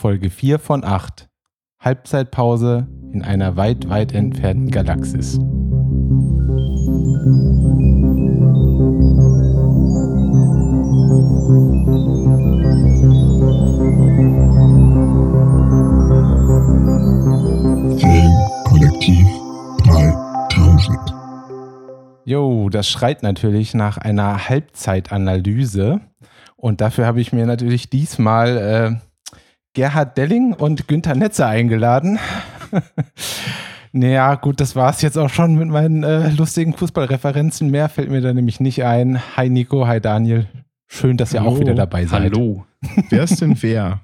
Folge 4 von 8. Halbzeitpause in einer weit, weit entfernten Galaxis. Filmkollektiv 3000. Jo, das schreit natürlich nach einer Halbzeitanalyse. Und dafür habe ich mir natürlich diesmal äh, Gerhard Delling und Günther Netzer eingeladen. naja, gut, das war es jetzt auch schon mit meinen äh, lustigen Fußballreferenzen. Mehr fällt mir da nämlich nicht ein. Hi Nico, hi Daniel. Schön, dass ihr Hallo. auch wieder dabei seid. Hallo. Wer ist denn wer?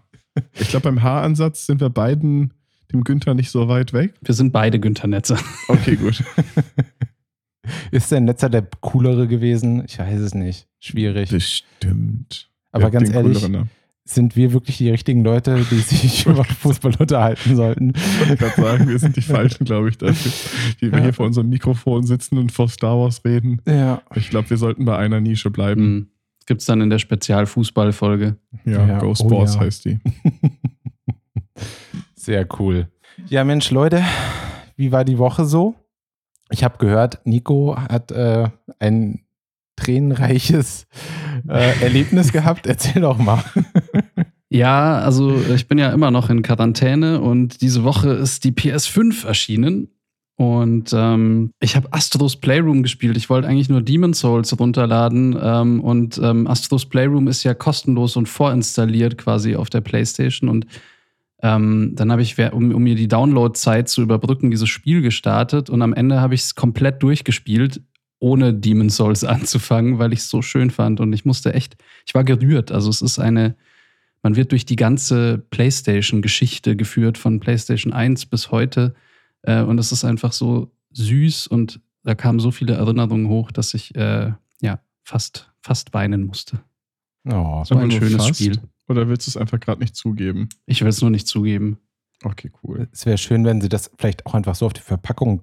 Ich glaube, beim Haaransatz sind wir beiden dem Günther nicht so weit weg. Wir sind beide Günther Netzer. Okay, gut. Ist der Netzer der coolere gewesen? Ich weiß es nicht. Schwierig. Bestimmt. Aber Ja, ganz ehrlich, cooleren, ne? Sind wir wirklich die richtigen Leute, die sich über Fußball unterhalten sollten? Ich wollte gerade sagen, wir sind die Falschen, glaube ich, dafür, wie wir Ja. hier vor unserem Mikrofon sitzen und vor Star Wars reden. Ja. Ich glaube, wir sollten bei einer Nische bleiben. Hm. Gibt es dann in der Spezialfußballfolge. Ja, Ja, Go oh Sports ja. heißt die. Sehr cool. Ja, Mensch, Leute, wie war die Woche so? Ich habe gehört, Nico hat äh, ein tränenreiches äh, Erlebnis gehabt. Erzähl doch mal. Ja, also ich bin ja immer noch in Quarantäne und diese Woche ist die PS5 erschienen. Und ähm, ich habe Astros Playroom gespielt. Ich wollte eigentlich nur Demon's Souls runterladen. Ähm, und ähm, Astros Playroom ist ja kostenlos und vorinstalliert quasi auf der PlayStation. Und ähm, dann habe ich, um, um mir die Download-Zeit zu überbrücken, dieses Spiel gestartet. Und am Ende habe ich es komplett durchgespielt, ohne Demon's Souls anzufangen, weil ich es so schön fand. Und ich musste echt, ich war gerührt. Also es ist eine, man wird durch die ganze PlayStation-Geschichte geführt, von PlayStation 1 bis heute. Äh, und es ist einfach so süß und da kamen so viele Erinnerungen hoch, dass ich äh, ja fast, fast weinen musste. Oh, So ein schönes fast? Spiel. Oder willst du es einfach gerade nicht zugeben? Ich will es nur nicht zugeben. Okay, cool. es wäre schön, wenn sie das vielleicht auch einfach so auf die Verpackung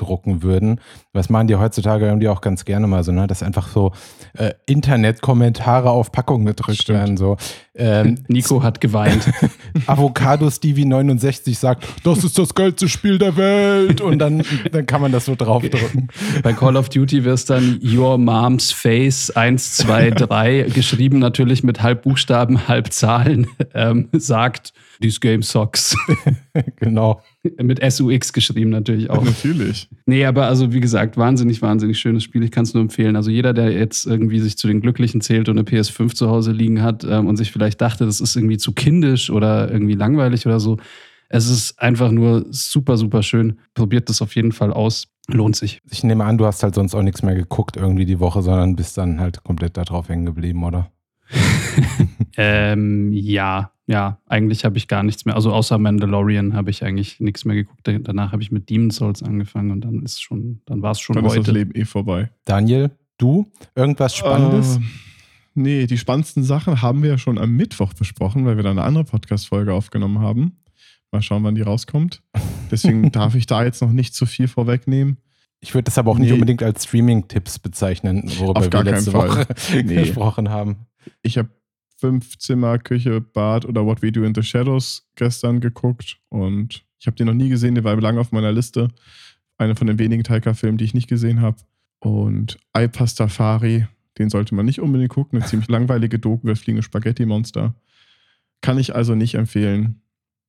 drucken würden. Was machen die heutzutage irgendwie auch ganz gerne mal so, ne? Dass einfach so äh, Internet-Kommentare auf Packungen gedrückt Stimmt. werden. So. Ähm, Nico hat geweint. Avocado Stevie 69 sagt, das ist das geilste Spiel der Welt. Und dann, dann kann man das so draufdrücken. Bei Call of Duty es dann Your Mom's Face 1, 2, 3, geschrieben natürlich mit halb Buchstaben, halb Zahlen, ähm, sagt, this game sucks. genau. mit SUX geschrieben natürlich auch. Natürlich. Nee, aber also wie gesagt, wahnsinnig, wahnsinnig schönes Spiel. Ich kann es nur empfehlen. Also jeder, der jetzt irgendwie sich zu den Glücklichen zählt und eine PS5 zu Hause liegen hat ähm, und sich vielleicht dachte, das ist irgendwie zu kindisch oder irgendwie langweilig oder so. Es ist einfach nur super, super schön. Probiert das auf jeden Fall aus. Lohnt sich. Ich nehme an, du hast halt sonst auch nichts mehr geguckt irgendwie die Woche, sondern bist dann halt komplett da drauf hängen geblieben, oder? Ähm, ja, ja, eigentlich habe ich gar nichts mehr. Also außer Mandalorian habe ich eigentlich nichts mehr geguckt. Danach habe ich mit Demon's Souls angefangen und dann ist schon, dann war es schon Dann ist das heute. Leben eh vorbei. Daniel, du? Irgendwas Spannendes? Äh, nee, die spannendsten Sachen haben wir ja schon am Mittwoch besprochen, weil wir da eine andere Podcast-Folge aufgenommen haben. Mal schauen, wann die rauskommt. Deswegen darf ich da jetzt noch nicht zu viel vorwegnehmen. Ich würde das aber auch nicht Nee. unbedingt als Streaming-Tipps bezeichnen, worüber Auf wir gar keinen letzte Fall. Woche Nee. gesprochen haben. Ich habe fünf Zimmer, Küche, Bad oder What We Do in the Shadows gestern geguckt und ich habe den noch nie gesehen, der war lange auf meiner Liste. Einer von den wenigen Taika-Filmen, die ich nicht gesehen habe. Und iPastafari, den sollte man nicht unbedingt gucken. Eine ziemlich langweilige Doku über das fliegende Spaghetti-Monster. Kann ich also nicht empfehlen.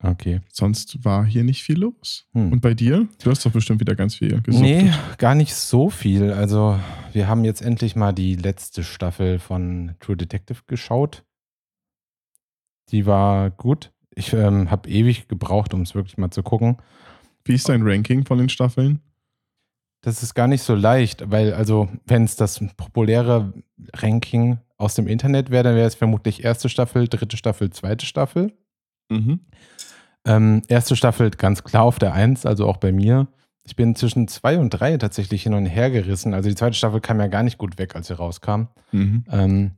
Okay. Sonst war hier nicht viel los. Hm. Und bei dir? Du hast doch bestimmt wieder ganz viel gesucht. Nee, gar nicht so viel. Also, wir haben jetzt endlich mal die letzte Staffel von True Detective geschaut. Die war gut. Ich ähm, habe ewig gebraucht, um es wirklich mal zu gucken. Wie ist dein Ranking von den Staffeln? Das ist gar nicht so leicht, weil, also, wenn es das populäre Ranking aus dem Internet wäre, dann wäre es vermutlich erste Staffel, dritte Staffel, zweite Staffel. Mhm. Ähm, erste Staffel ganz klar auf der Eins, also auch bei mir. Ich bin zwischen zwei und drei tatsächlich hin und her gerissen. Also die zweite Staffel kam ja gar nicht gut weg, als sie rauskam. Mhm. Ähm,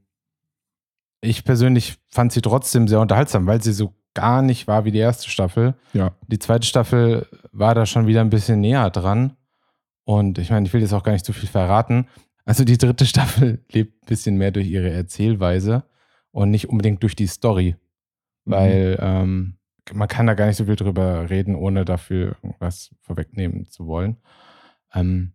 ich persönlich fand sie trotzdem sehr unterhaltsam, weil sie so gar nicht war wie die erste Staffel. Ja. Die zweite Staffel war da schon wieder ein bisschen näher dran. Und ich meine, ich will jetzt auch gar nicht zu viel verraten. Also die dritte Staffel lebt ein bisschen mehr durch ihre Erzählweise und nicht unbedingt durch die Story. Mhm. Weil ähm, man kann da gar nicht so viel drüber reden, ohne dafür irgendwas vorwegnehmen zu wollen. Ähm,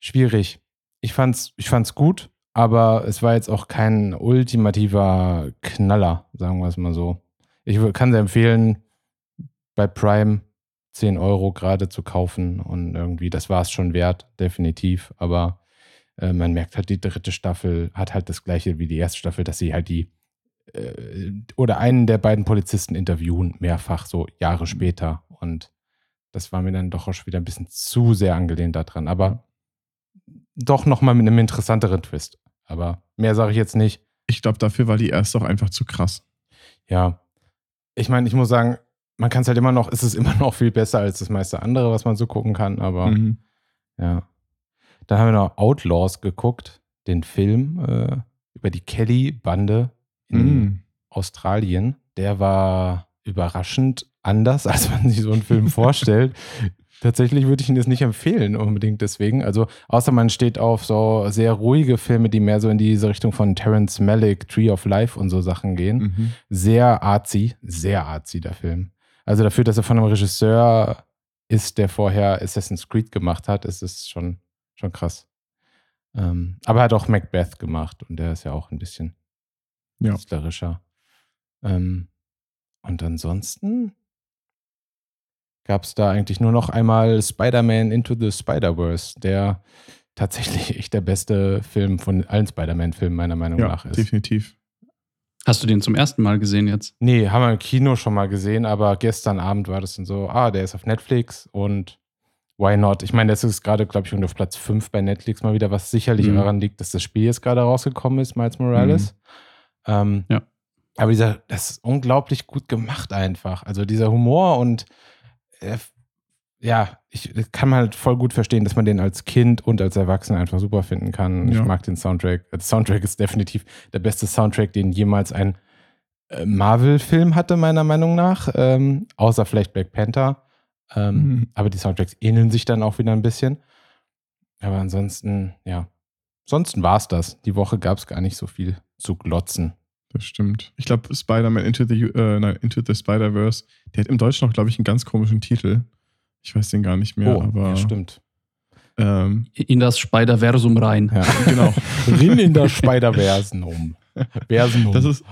schwierig. Ich fand's, ich fand's gut, aber es war jetzt auch kein ultimativer Knaller, sagen wir es mal so. Ich kann sehr empfehlen, bei Prime 10 Euro gerade zu kaufen und irgendwie, das war es schon wert, definitiv. Aber äh, man merkt halt, die dritte Staffel hat halt das gleiche wie die erste Staffel, dass sie halt die äh, oder einen der beiden Polizisten interviewen, mehrfach so Jahre später. Und das war mir dann doch auch schon wieder ein bisschen zu sehr angelehnt daran. Aber doch nochmal mit einem interessanteren Twist. Aber mehr sage ich jetzt nicht. Ich glaube, dafür war die erste auch einfach zu krass. Ja. Ich meine, ich muss sagen, man kann es halt immer noch, ist es immer noch viel besser als das meiste andere, was man so gucken kann, aber mhm. ja. Dann haben wir noch Outlaws geguckt, den Film äh, über die Kelly-Bande in mm. Australien. Der war überraschend anders, als man sich so einen Film vorstellt. Tatsächlich würde ich ihn jetzt nicht empfehlen, unbedingt deswegen. Also, außer man steht auf so sehr ruhige Filme, die mehr so in diese Richtung von Terence Malick, Tree of Life und so Sachen gehen. Mhm. Sehr artsy, sehr artsy, der Film. Also, dafür, dass er von einem Regisseur ist, der vorher Assassin's Creed gemacht hat, ist es schon, schon krass. Ähm, aber er hat auch Macbeth gemacht und der ist ja auch ein bisschen ja. künstlerischer. Ähm, und ansonsten gab es da eigentlich nur noch einmal Spider-Man Into the Spider-Verse, der tatsächlich echt der beste Film von allen Spider-Man-Filmen meiner Meinung ja, nach ist. Definitiv. Hast du den zum ersten Mal gesehen jetzt? Nee, haben wir im Kino schon mal gesehen, aber gestern Abend war das dann so, ah, der ist auf Netflix und why not? Ich meine, das ist gerade, glaube ich, auf Platz 5 bei Netflix mal wieder, was sicherlich mhm. daran liegt, dass das Spiel jetzt gerade rausgekommen ist, Miles Morales. Mhm. Ähm, ja. Aber dieser, das ist unglaublich gut gemacht einfach. Also dieser Humor und äh, ja, ich kann halt voll gut verstehen, dass man den als Kind und als Erwachsener einfach super finden kann. Ja. Ich mag den Soundtrack. Der Soundtrack ist definitiv der beste Soundtrack, den jemals ein äh, Marvel-Film hatte, meiner Meinung nach. Ähm, außer vielleicht Black Panther. Ähm, mhm. Aber die Soundtracks ähneln sich dann auch wieder ein bisschen. Aber ansonsten, ja. Ansonsten war es das. Die Woche gab es gar nicht so viel zu glotzen. Das stimmt. Ich glaube, Spider-Man Into the, äh, Into the Spider-Verse, der hat im Deutschen noch, glaube ich, einen ganz komischen Titel. Ich weiß den gar nicht mehr. Oh, aber, ja, stimmt. Ähm, in das Spider-Versum rein. Ja, genau. Rin in das Spider-Versum. Versum. Das ist,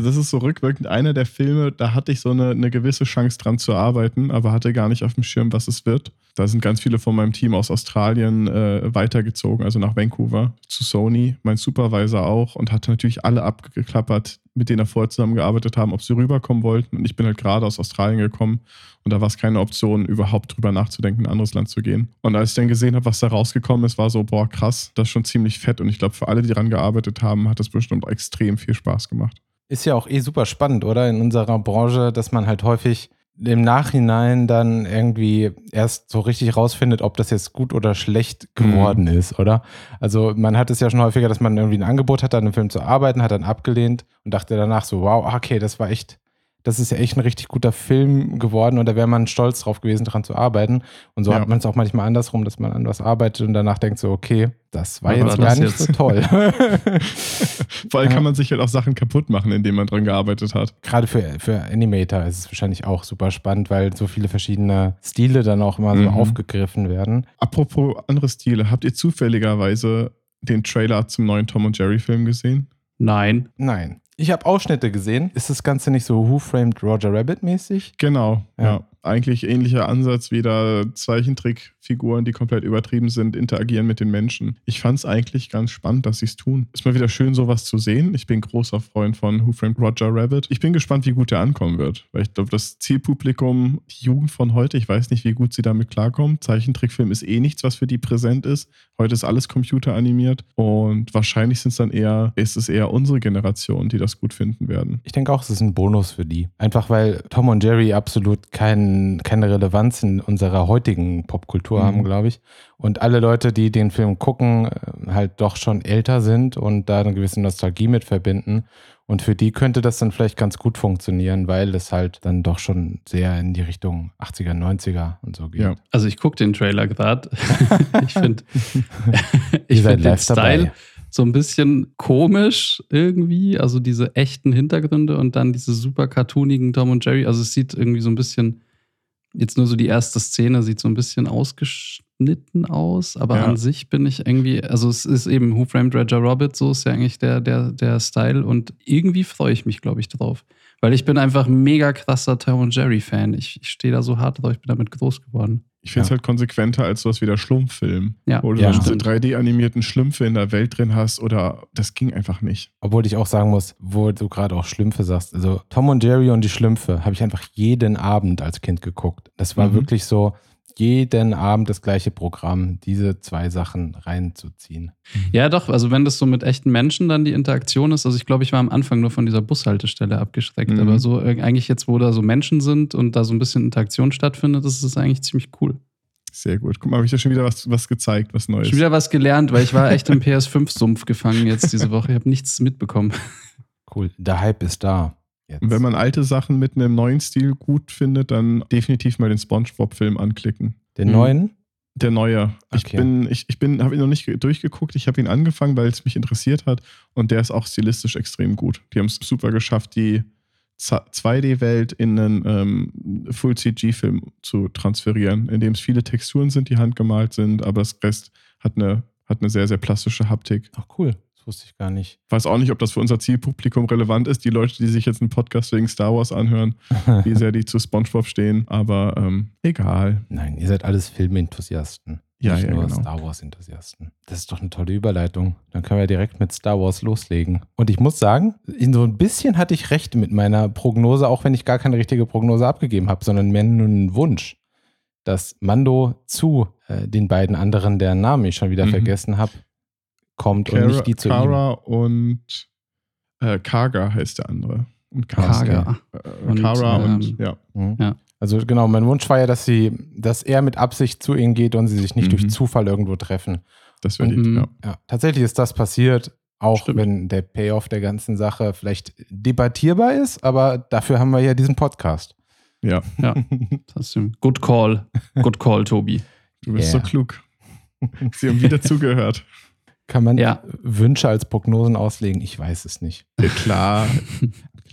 das, ist so rückwirkend einer der Filme, da hatte ich so eine, eine gewisse Chance dran zu arbeiten, aber hatte gar nicht auf dem Schirm, was es wird. Da sind ganz viele von meinem Team aus Australien äh, weitergezogen, also nach Vancouver zu Sony, mein Supervisor auch und hatte natürlich alle abgeklappert, mit denen er vorher zusammengearbeitet haben, ob sie rüberkommen wollten. Und ich bin halt gerade aus Australien gekommen und da war es keine Option, überhaupt drüber nachzudenken, in ein anderes Land zu gehen. Und als ich dann gesehen habe, was da rausgekommen ist, war so, boah, krass, das ist schon ziemlich fett. Und ich glaube, für alle, die daran gearbeitet haben, hat das bestimmt extrem viel Spaß gemacht. Ist ja auch eh super spannend, oder? In unserer Branche, dass man halt häufig im Nachhinein dann irgendwie erst so richtig rausfindet, ob das jetzt gut oder schlecht geworden mhm. ist, oder? Also man hat es ja schon häufiger, dass man irgendwie ein Angebot hat, an einem Film zu arbeiten, hat dann abgelehnt und dachte danach so, wow, okay, das war echt das ist ja echt ein richtig guter Film geworden und da wäre man stolz drauf gewesen, daran zu arbeiten. Und so ja. hat man es auch manchmal andersrum, dass man an was arbeitet und danach denkt so, okay, das war jetzt gar nicht jetzt? so toll. Vor allem kann man sich halt auch Sachen kaputt machen, indem man dran gearbeitet hat. Gerade für, für Animator ist es wahrscheinlich auch super spannend, weil so viele verschiedene Stile dann auch immer so mhm. aufgegriffen werden. Apropos andere Stile, habt ihr zufälligerweise den Trailer zum neuen Tom und Jerry Film gesehen? Nein. Nein. Ich habe Ausschnitte gesehen. Ist das Ganze nicht so Who Framed Roger Rabbit mäßig? Genau, ja. ja. Eigentlich ähnlicher Ansatz wie da Zeichentrickfiguren, die komplett übertrieben sind, interagieren mit den Menschen. Ich fand es eigentlich ganz spannend, dass sie es tun. Ist mal wieder schön, sowas zu sehen. Ich bin großer Freund von Who Framed Roger Rabbit. Ich bin gespannt, wie gut der ankommen wird. Weil ich glaube, das Zielpublikum, die Jugend von heute, ich weiß nicht, wie gut sie damit klarkommt. Zeichentrickfilm ist eh nichts, was für die präsent ist. Heute ist alles computeranimiert. Und wahrscheinlich sind es dann eher, ist es eher unsere Generation, die das gut finden werden. Ich denke auch, es ist ein Bonus für die. Einfach weil Tom und Jerry absolut keinen keine Relevanz in unserer heutigen Popkultur mhm. haben, glaube ich. Und alle Leute, die den Film gucken, äh, halt doch schon älter sind und da eine gewisse Nostalgie mit verbinden. Und für die könnte das dann vielleicht ganz gut funktionieren, weil es halt dann doch schon sehr in die Richtung 80er, 90er und so geht. Ja. Also ich gucke den Trailer gerade. ich finde ich find den Style so ein bisschen komisch irgendwie. Also diese echten Hintergründe und dann diese super cartoonigen Tom und Jerry. Also es sieht irgendwie so ein bisschen, jetzt nur so die erste Szene sieht so ein bisschen ausgeschnitten aus, aber Ja. an sich bin ich irgendwie, also es ist eben Who Framed Roger Rabbit, so ist ja eigentlich der, der, der Style und irgendwie freue ich mich, glaube ich, drauf. Weil ich bin einfach ein mega krasser Tom und Jerry-Fan. Ich, ich stehe da so hart drauf, ich bin damit groß geworden. Ich finde es Ja. halt konsequenter als sowas wie der Schlumpffilm. Ja. Wo du Ja. diese Stimmt. 3D-animierten Schlümpfe in der Welt drin hast oder das ging einfach nicht. Obwohl ich auch sagen muss, wo du gerade auch Schlümpfe sagst. Also Tom und Jerry und die Schlümpfe habe ich einfach jeden Abend als Kind geguckt. Das war Mhm. wirklich so, jeden Abend das gleiche Programm, diese zwei Sachen reinzuziehen. Ja, doch, also wenn das so mit echten Menschen dann die Interaktion ist, also ich glaube, ich war am Anfang nur von dieser Bushaltestelle abgeschreckt, Mhm. aber so äh, eigentlich jetzt, wo da so Menschen sind und da so ein bisschen Interaktion stattfindet, ist es eigentlich ziemlich cool. Sehr gut. Guck mal, habe ich dir schon wieder was, was gezeigt, was Neues. Schon wieder was gelernt, weil ich war echt im PS5-Sumpf gefangen jetzt diese Woche. Ich habe nichts mitbekommen. Cool. Der Hype ist da. Jetzt. Wenn man alte Sachen mit einem neuen Stil gut findet, dann definitiv mal den SpongeBob-Film anklicken. Den Mhm. neuen? Der neue. Ich Okay. bin, ich, ich bin, habe ihn noch nicht ge- durchgeguckt. Ich habe ihn angefangen, weil es mich interessiert hat. Und der ist auch stilistisch extrem gut. Die haben es super geschafft, die Z- 2D-Welt in einen ähm, Full-CG-Film zu transferieren, in dem es viele Texturen sind, die handgemalt sind, aber das Rest hat eine, hat eine sehr, sehr plastische Haptik. Ach cool. Das wusste ich gar nicht. Weiß auch nicht, ob das für unser Zielpublikum relevant ist, die Leute, die sich jetzt einen Podcast wegen Star Wars anhören, wie sehr die zu SpongeBob stehen. Aber ähm, egal. Nein, ihr seid alles Filmenthusiasten. Ja, nicht ja, nur genau. Star Wars-Enthusiasten. Das ist doch eine tolle Überleitung. Dann können wir direkt mit Star Wars loslegen. Und ich muss sagen, in so ein bisschen hatte ich recht mit meiner Prognose, auch wenn ich gar keine richtige Prognose abgegeben habe, sondern mehr nur einen Wunsch, dass Mando zu äh, den beiden anderen, deren Namen ich schon wieder Mhm. vergessen habe, kommt und Cara, nicht die zu ihm. Kara und äh, Kaga heißt der andere. Und Kaga. Äh, Und, Kara ähm, und ja. Mhm. Ja. Also genau, mein Wunsch war ja, dass sie, dass er mit Absicht zu ihnen geht und sie sich nicht Mhm. durch Zufall irgendwo treffen. Das wäre Mhm. ja. Ja, tatsächlich ist das passiert, auch Stimmt. wenn der Payoff der ganzen Sache vielleicht debattierbar ist, aber dafür haben wir ja diesen Podcast. Ja, Ja, das ist ein Good Call. Good Call, Tobi. du bist Yeah. so klug. Sie haben wieder zugehört. Kann man Ja. Wünsche als Prognosen auslegen? Ich weiß es nicht. Klar.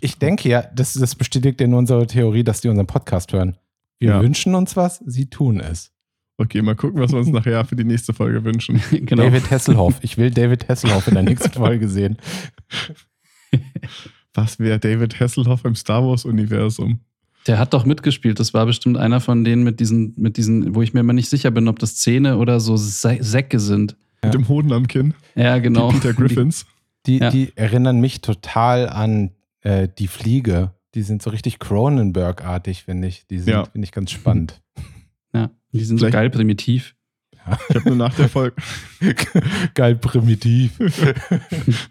Ich denke ja, das, das bestätigt ja nur unsere Theorie, dass die unseren Podcast hören. Wir Ja. wünschen uns was, sie tun es. Okay, mal gucken, was wir uns nachher für die nächste Folge wünschen. genau. David Hasselhoff. Ich will David Hasselhoff in der nächsten Folge sehen. Was wäre David Hasselhoff im Star Wars-Universum? Der hat doch mitgespielt. Das war bestimmt einer von denen mit diesen, mit diesen, wo ich mir immer nicht sicher bin, ob das Zähne oder so Sä Säcke sind. Ja. Mit dem Hoden am Kinn? Ja, genau. Die Peter Griffins? Die, Ja. die erinnern mich total an äh, die Fliege. Die sind so richtig Cronenberg-artig, finde ich. Die sind, Ja. finde ich, ganz spannend. Die, ja, die sind Vielleicht- so geil primitiv. Ich habe nur nach der Folge, Geil primitiv.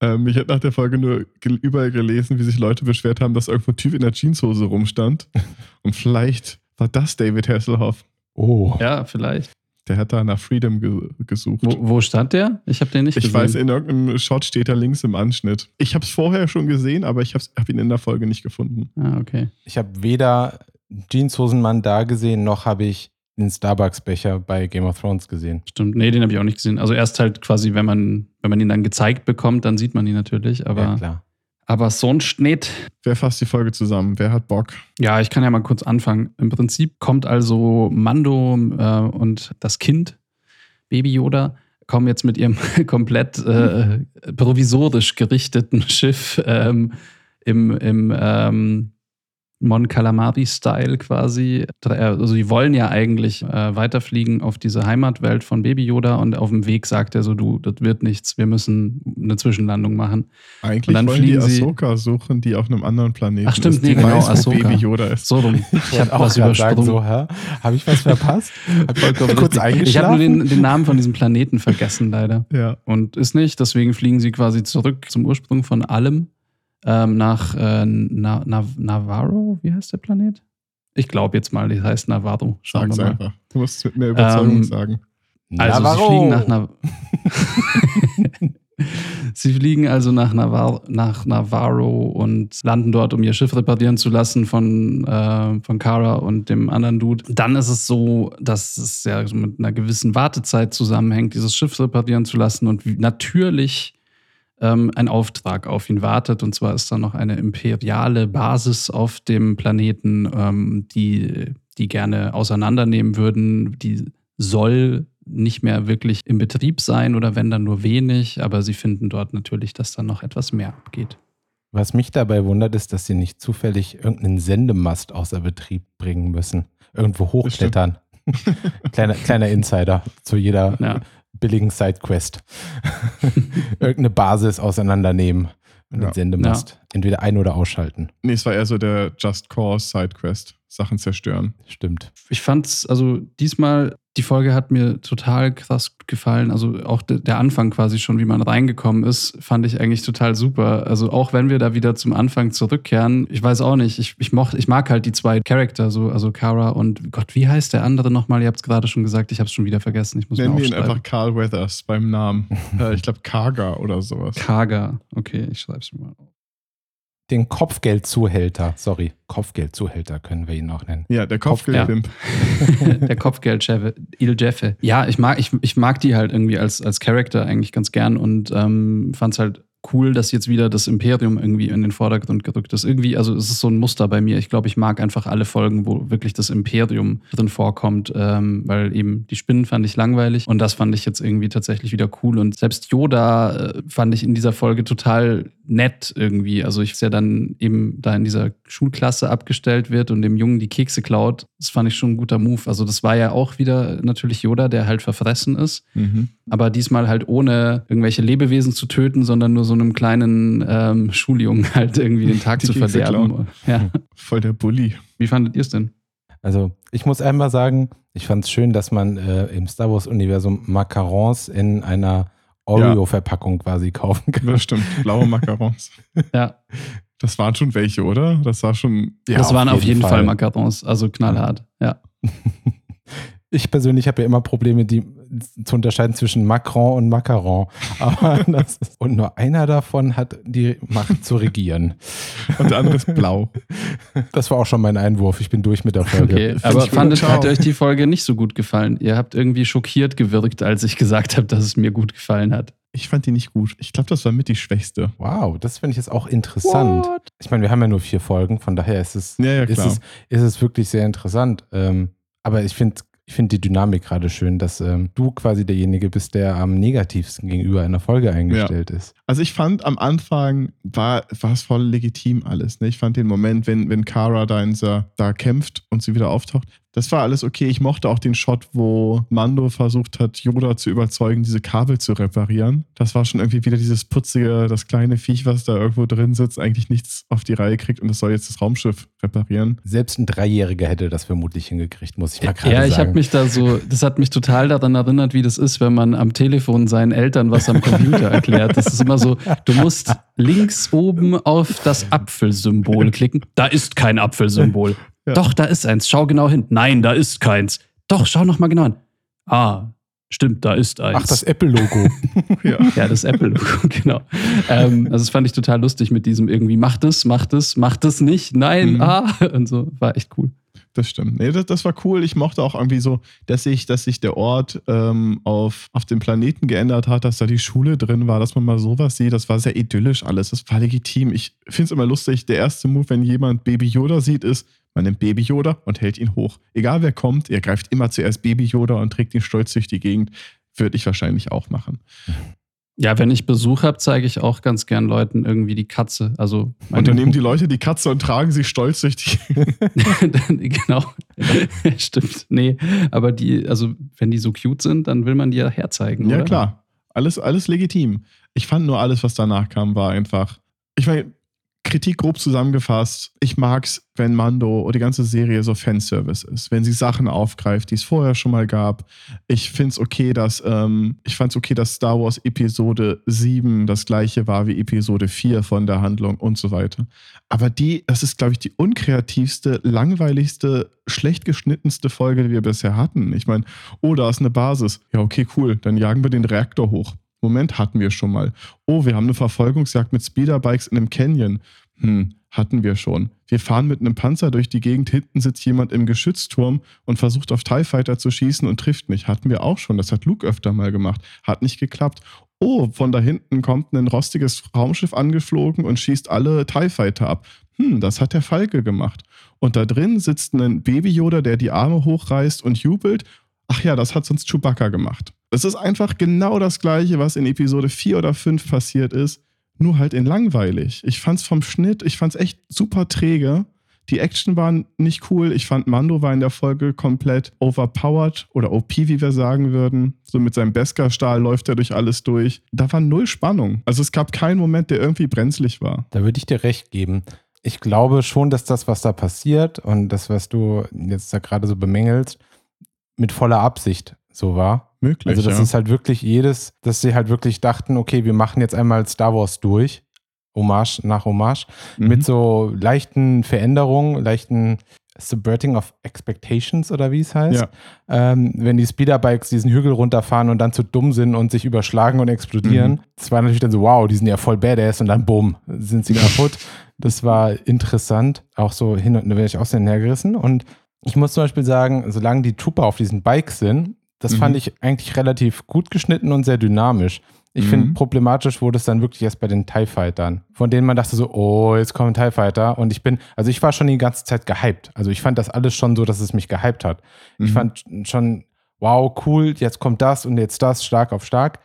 ähm, ich habe nach der Folge nur überall gelesen, wie sich Leute beschwert haben, dass irgendwo ein Typ in der Jeanshose rumstand. Und vielleicht war das David Hasselhoff. Oh. Ja, vielleicht. Der hat da nach Freedom ge gesucht. Wo, wo stand der? Ich habe den nicht ich gesehen. weiß, in irgendeinem Shot steht er links im Anschnitt. Ich habe es vorher schon gesehen, aber ich habe hab ihn in der Folge nicht gefunden. ah, okay. Ich habe weder Jeanshosenmann da gesehen, noch habe ich den Starbucks-Becher bei Game of Thrones gesehen. Stimmt. Nee, den habe ich auch nicht gesehen. Also erst halt quasi, wenn man, wenn man ihn dann gezeigt bekommt, dann sieht man ihn natürlich. Aber, ja, klar. Aber sonst nicht. Wer fasst die Folge zusammen? Wer hat Bock? Ja, ich kann ja mal kurz anfangen. Im Prinzip kommt also Mando äh, und das Kind, Baby Yoda, kommen jetzt mit ihrem komplett äh, provisorisch gerichteten Schiff ähm, im, im ähm, Mon Calamari-Style quasi. Also die wollen ja eigentlich äh, weiterfliegen auf diese Heimatwelt von Baby Yoda und auf dem Weg sagt er so, du, das wird nichts, wir müssen eine Zwischenlandung machen. Eigentlich Und dann wollen die sie- Ahsoka suchen, die auf einem anderen Planeten Ach, stimmt, ist. Die nee, genau, weiß, wo Ahsoka. Baby Yoda ist. So rum. Ich habe was übersprungen. so? Habe ich was verpasst? Habe ich kurz Ich habe nur eingeschlafen? den, den Namen von diesem Planeten vergessen, leider. Ja. Und ist nicht, deswegen fliegen sie quasi zurück zum Ursprung von allem ähm, nach äh, Na Na Navarro. Wie heißt der Planet? Ich glaube jetzt mal, die heißt Navarro. Schauen Sag's wir mal. einfach. Du musst es mit mehr Überzeugung Ähm, sagen. Also Navarro. sie fliegen nach Nav Sie fliegen also nach, Navar nach Navarro und landen dort, um ihr Schiff reparieren zu lassen von, äh, von Kara und dem anderen Dude. Dann ist es so, dass es ja mit einer gewissen Wartezeit zusammenhängt, dieses Schiff reparieren zu lassen. Und natürlich ähm, ein Auftrag auf ihn wartet. Und zwar ist da noch eine imperiale Basis auf dem Planeten, ähm, die die gerne auseinandernehmen würden. Die soll nicht mehr wirklich im Betrieb sein oder wenn dann nur wenig, aber sie finden dort natürlich, dass dann noch etwas mehr abgeht. Was mich dabei wundert, ist, dass sie nicht zufällig irgendeinen Sendemast außer Betrieb bringen müssen. Irgendwo hochklettern. kleiner, kleiner Insider zu jeder ja. Billigen Sidequest. Irgendeine Basis auseinandernehmen und ja. den Sendemast. Ja. Entweder ein- oder ausschalten. Nee, es war eher so der Just Cause Sidequest. Sachen zerstören. Stimmt. Ich fand's, also diesmal die Folge hat mir total krass gefallen. Also auch der Anfang quasi schon, wie man reingekommen ist, fand ich eigentlich total super. Also auch wenn wir da wieder zum Anfang zurückkehren, ich weiß auch nicht, ich, ich, moch, ich mag halt die zwei Charakter, so, also Kara und Gott, wie heißt der andere nochmal? Ihr habt es gerade schon gesagt, ich habe es schon wieder vergessen. Ich muss Nennen wir ihn einfach Carl Weathers beim Namen. äh, ich glaube Kaga oder sowas. Kaga, okay, ich schreibe es mir mal auf den Kopfgeldzuhälter, sorry, Kopfgeldzuhälter können wir ihn auch nennen. Ja, der Kopfgeldpimp. Ja. der Kopfgeldchef, Il Jeffe. Ja, ich mag, ich, ich mag die halt irgendwie als, als Charakter eigentlich ganz gern und ähm, fand es halt cool, dass jetzt wieder das Imperium irgendwie in den Vordergrund gerückt ist. Irgendwie, also es ist so ein Muster bei mir. Ich glaube, ich mag einfach alle Folgen, wo wirklich das Imperium drin vorkommt, ähm, weil eben die Spinnen fand ich langweilig und das fand ich jetzt irgendwie tatsächlich wieder cool. Und selbst Yoda äh, fand ich in dieser Folge total nett irgendwie. Also ich ja dann eben da in dieser Schulklasse abgestellt wird und dem Jungen die Kekse klaut. Das fand ich schon ein guter Move. Also das war ja auch wieder natürlich Yoda, der halt verfressen ist. Mhm. Aber diesmal halt ohne irgendwelche Lebewesen zu töten, sondern nur so einem kleinen ähm, Schuljungen halt irgendwie den Tag die zu Kekse verderben. Ja. Voll der Bully. Wie fandet ihr es denn? Also ich muss einmal sagen, ich fand es schön, dass man äh, im Star Wars-Universum Macarons in einer Oreo-Verpackung quasi kaufen kann. Das stimmt, blaue Macarons. ja. Das waren schon welche, oder? Das war schon. Ja, das auf waren jeden auf jeden Fall. Fall Macarons, also knallhart, ja. Ich persönlich habe ja immer Probleme, die zu unterscheiden zwischen Macron und Macaron. Aber ist, und nur einer davon hat die Macht zu regieren. Und der andere ist blau. Das war auch schon mein Einwurf. Ich bin durch mit der Folge. Okay, aber fandet, hat euch die Folge nicht so gut gefallen? Ihr habt irgendwie schockiert gewirkt, als ich gesagt habe, dass es mir gut gefallen hat. Ich fand die nicht gut. Ich glaube, das war mit die schwächste. Wow, das finde ich jetzt auch interessant. What? Ich meine, wir haben ja nur vier Folgen, von daher ist es, ja, ja, ist es, ist es wirklich sehr interessant. Ähm, aber ich finde ich finde die Dynamik gerade schön, dass ähm, du quasi derjenige bist, der am negativsten gegenüber einer Folge eingestellt ja. ist. Also ich fand am Anfang war, war es voll legitim alles. Ne? Ich fand den Moment, wenn, wenn Kara da, in da kämpft und sie wieder auftaucht, das war alles okay. Ich mochte auch den Shot, wo Mando versucht hat, Yoda zu überzeugen, diese Kabel zu reparieren. Das war schon irgendwie wieder dieses putzige, das kleine Viech, was da irgendwo drin sitzt, eigentlich nichts auf die Reihe kriegt und es soll jetzt das Raumschiff reparieren. Selbst ein Dreijähriger hätte das vermutlich hingekriegt, muss ich mal gerade sagen. Ja, ich habe mich da so, das hat mich total daran erinnert, wie das ist, wenn man am Telefon seinen Eltern was am Computer erklärt. Das ist immer so, du musst links oben auf das Apfelsymbol klicken. Da ist kein Apfelsymbol. Ja. Doch, da ist eins. Schau genau hin. Nein, da ist keins. Doch, schau noch mal genau hin. Ah, stimmt, da ist eins. Ach, das Apple-Logo. ja. ja. das Apple-Logo, genau. Ähm, also das fand ich total lustig mit diesem irgendwie, macht es, macht es, macht es nicht, nein, mhm. ah. Und so, war echt cool. Das stimmt. Nee, das, das war cool. Ich mochte auch irgendwie so, dass sich, dass sich der Ort ähm, auf, auf dem Planeten geändert hat, dass da die Schule drin war, dass man mal sowas sieht. Das war sehr idyllisch alles. Das war legitim. Ich finde es immer lustig. Der erste Move, wenn jemand Baby Yoda sieht, ist, man nimmt Baby Yoda und hält ihn hoch. Egal wer kommt, er greift immer zuerst Baby Yoda und trägt ihn stolz durch die Gegend. Würde ich wahrscheinlich auch machen. Ja, wenn ich Besuch habe, zeige ich auch ganz gern Leuten irgendwie die Katze. Also und dann nehmen die Leute die Katze und tragen sie stolz durch die. genau. Stimmt. Nee, aber die, also wenn die so cute sind, dann will man die ja herzeigen. Ja, oder? klar. Alles, alles legitim. Ich fand nur alles, was danach kam, war einfach. Ich meine, Kritik grob zusammengefasst, ich mag's, wenn Mando oder die ganze Serie so Fanservice ist, wenn sie Sachen aufgreift, die es vorher schon mal gab. Ich find's okay, dass ähm, ich fand's okay, dass Star Wars Episode 7 das gleiche war wie Episode 4 von der Handlung und so weiter. Aber die, das ist, glaube ich, die unkreativste, langweiligste, schlecht geschnittenste Folge, die wir bisher hatten. Ich meine, oh, da ist eine Basis. Ja, okay, cool. Dann jagen wir den Reaktor hoch Moment, hatten wir schon mal. Oh, wir haben eine Verfolgungsjagd mit Speederbikes in einem Canyon. Hm, hatten wir schon. Wir fahren mit einem Panzer durch die Gegend, hinten sitzt jemand im Geschützturm und versucht auf TIE Fighter zu schießen und trifft nicht. Hatten wir auch schon. Das hat Luke öfter mal gemacht. Hat nicht geklappt. Oh, von da hinten kommt ein rostiges Raumschiff angeflogen und schießt alle TIE Fighter ab. Hm, das hat der Falke gemacht. Und da drin sitzt ein Baby-Yoda, der die Arme hochreißt und jubelt. Ach ja, das hat sonst Chewbacca gemacht. Es ist einfach genau das Gleiche, was in Episode 4 oder 5 passiert ist, nur halt in langweilig. Ich fand's vom Schnitt, ich fand's echt super träge. Die Action war nicht cool. Ich fand, Mando war in der Folge komplett overpowered oder OP, wie wir sagen würden. So mit seinem Beskar-Stahl läuft er durch alles durch. Da war null Spannung. Also es gab keinen Moment, der irgendwie brenzlig war. Da würde ich dir recht geben. Ich glaube schon, dass das, was da passiert und das, was du jetzt da gerade so bemängelst, mit voller Absicht so war. Möglich. Also das ja. ist halt wirklich jedes, dass sie halt wirklich dachten, okay, wir machen jetzt einmal Star Wars durch, Hommage nach Hommage, Mhm. mit so leichten Veränderungen, leichten Subverting of Expectations oder wie es heißt. Ja. Ähm, wenn die Speederbikes diesen Hügel runterfahren und dann zu dumm sind und sich überschlagen und explodieren. Mhm. Das war natürlich dann so, wow, die sind ja voll badass und dann bumm, sind sie kaputt. Das war interessant. Auch so hin und da werde ich auch sehr hergerissen. Und ich muss zum Beispiel sagen, solange die Trooper auf diesen Bikes sind, das Mhm. fand ich eigentlich relativ gut geschnitten und sehr dynamisch. Ich Mhm. finde, problematisch wurde es dann wirklich erst bei den TIE Fightern, von denen man dachte so, oh, jetzt kommen TIE Fighter. Und ich bin, also ich war schon die ganze Zeit gehypt. Also ich fand das alles schon so, dass es mich gehypt hat. Ich Mhm. fand schon, wow, cool, jetzt kommt das und jetzt das, stark auf stark.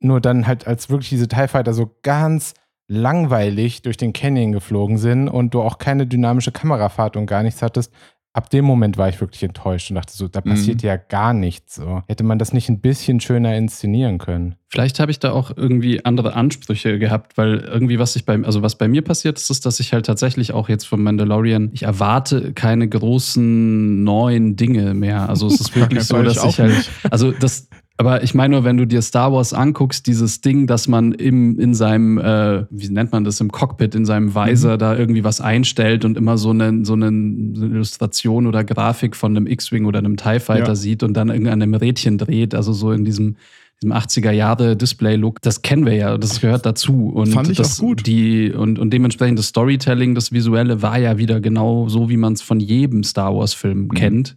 Nur dann halt, als wirklich diese TIE Fighter so ganz langweilig durch den Canyon geflogen sind und du auch keine dynamische Kamerafahrt und gar nichts hattest, ab dem Moment war ich wirklich enttäuscht und dachte so, da Mhm. passiert ja gar nichts. So. Hätte man das nicht ein bisschen schöner inszenieren können? Vielleicht habe ich da auch irgendwie andere Ansprüche gehabt, weil irgendwie was ich beim, also was bei mir passiert ist, ist, dass ich halt tatsächlich auch jetzt vom Mandalorian, ich erwarte keine großen neuen Dinge mehr. Also es ist wirklich so, dass auch ich halt, also das, aber ich meine nur, wenn du dir Star Wars anguckst, dieses Ding, dass man im, in seinem, äh, wie nennt man das, im Cockpit, in seinem Visor da irgendwie was einstellt und immer so eine, so eine Illustration oder Grafik von einem X-Wing oder einem TIE Fighter Ja. sieht und dann irgendeinem Rädchen dreht, also so in diesem diesem 80er Jahre Display-Look, das kennen wir ja, das gehört dazu. Und Fand ich das, auch gut. Die, und, und dementsprechend das Storytelling, das Visuelle war ja wieder genau so, wie man es von jedem Star Wars-Film Mhm. kennt.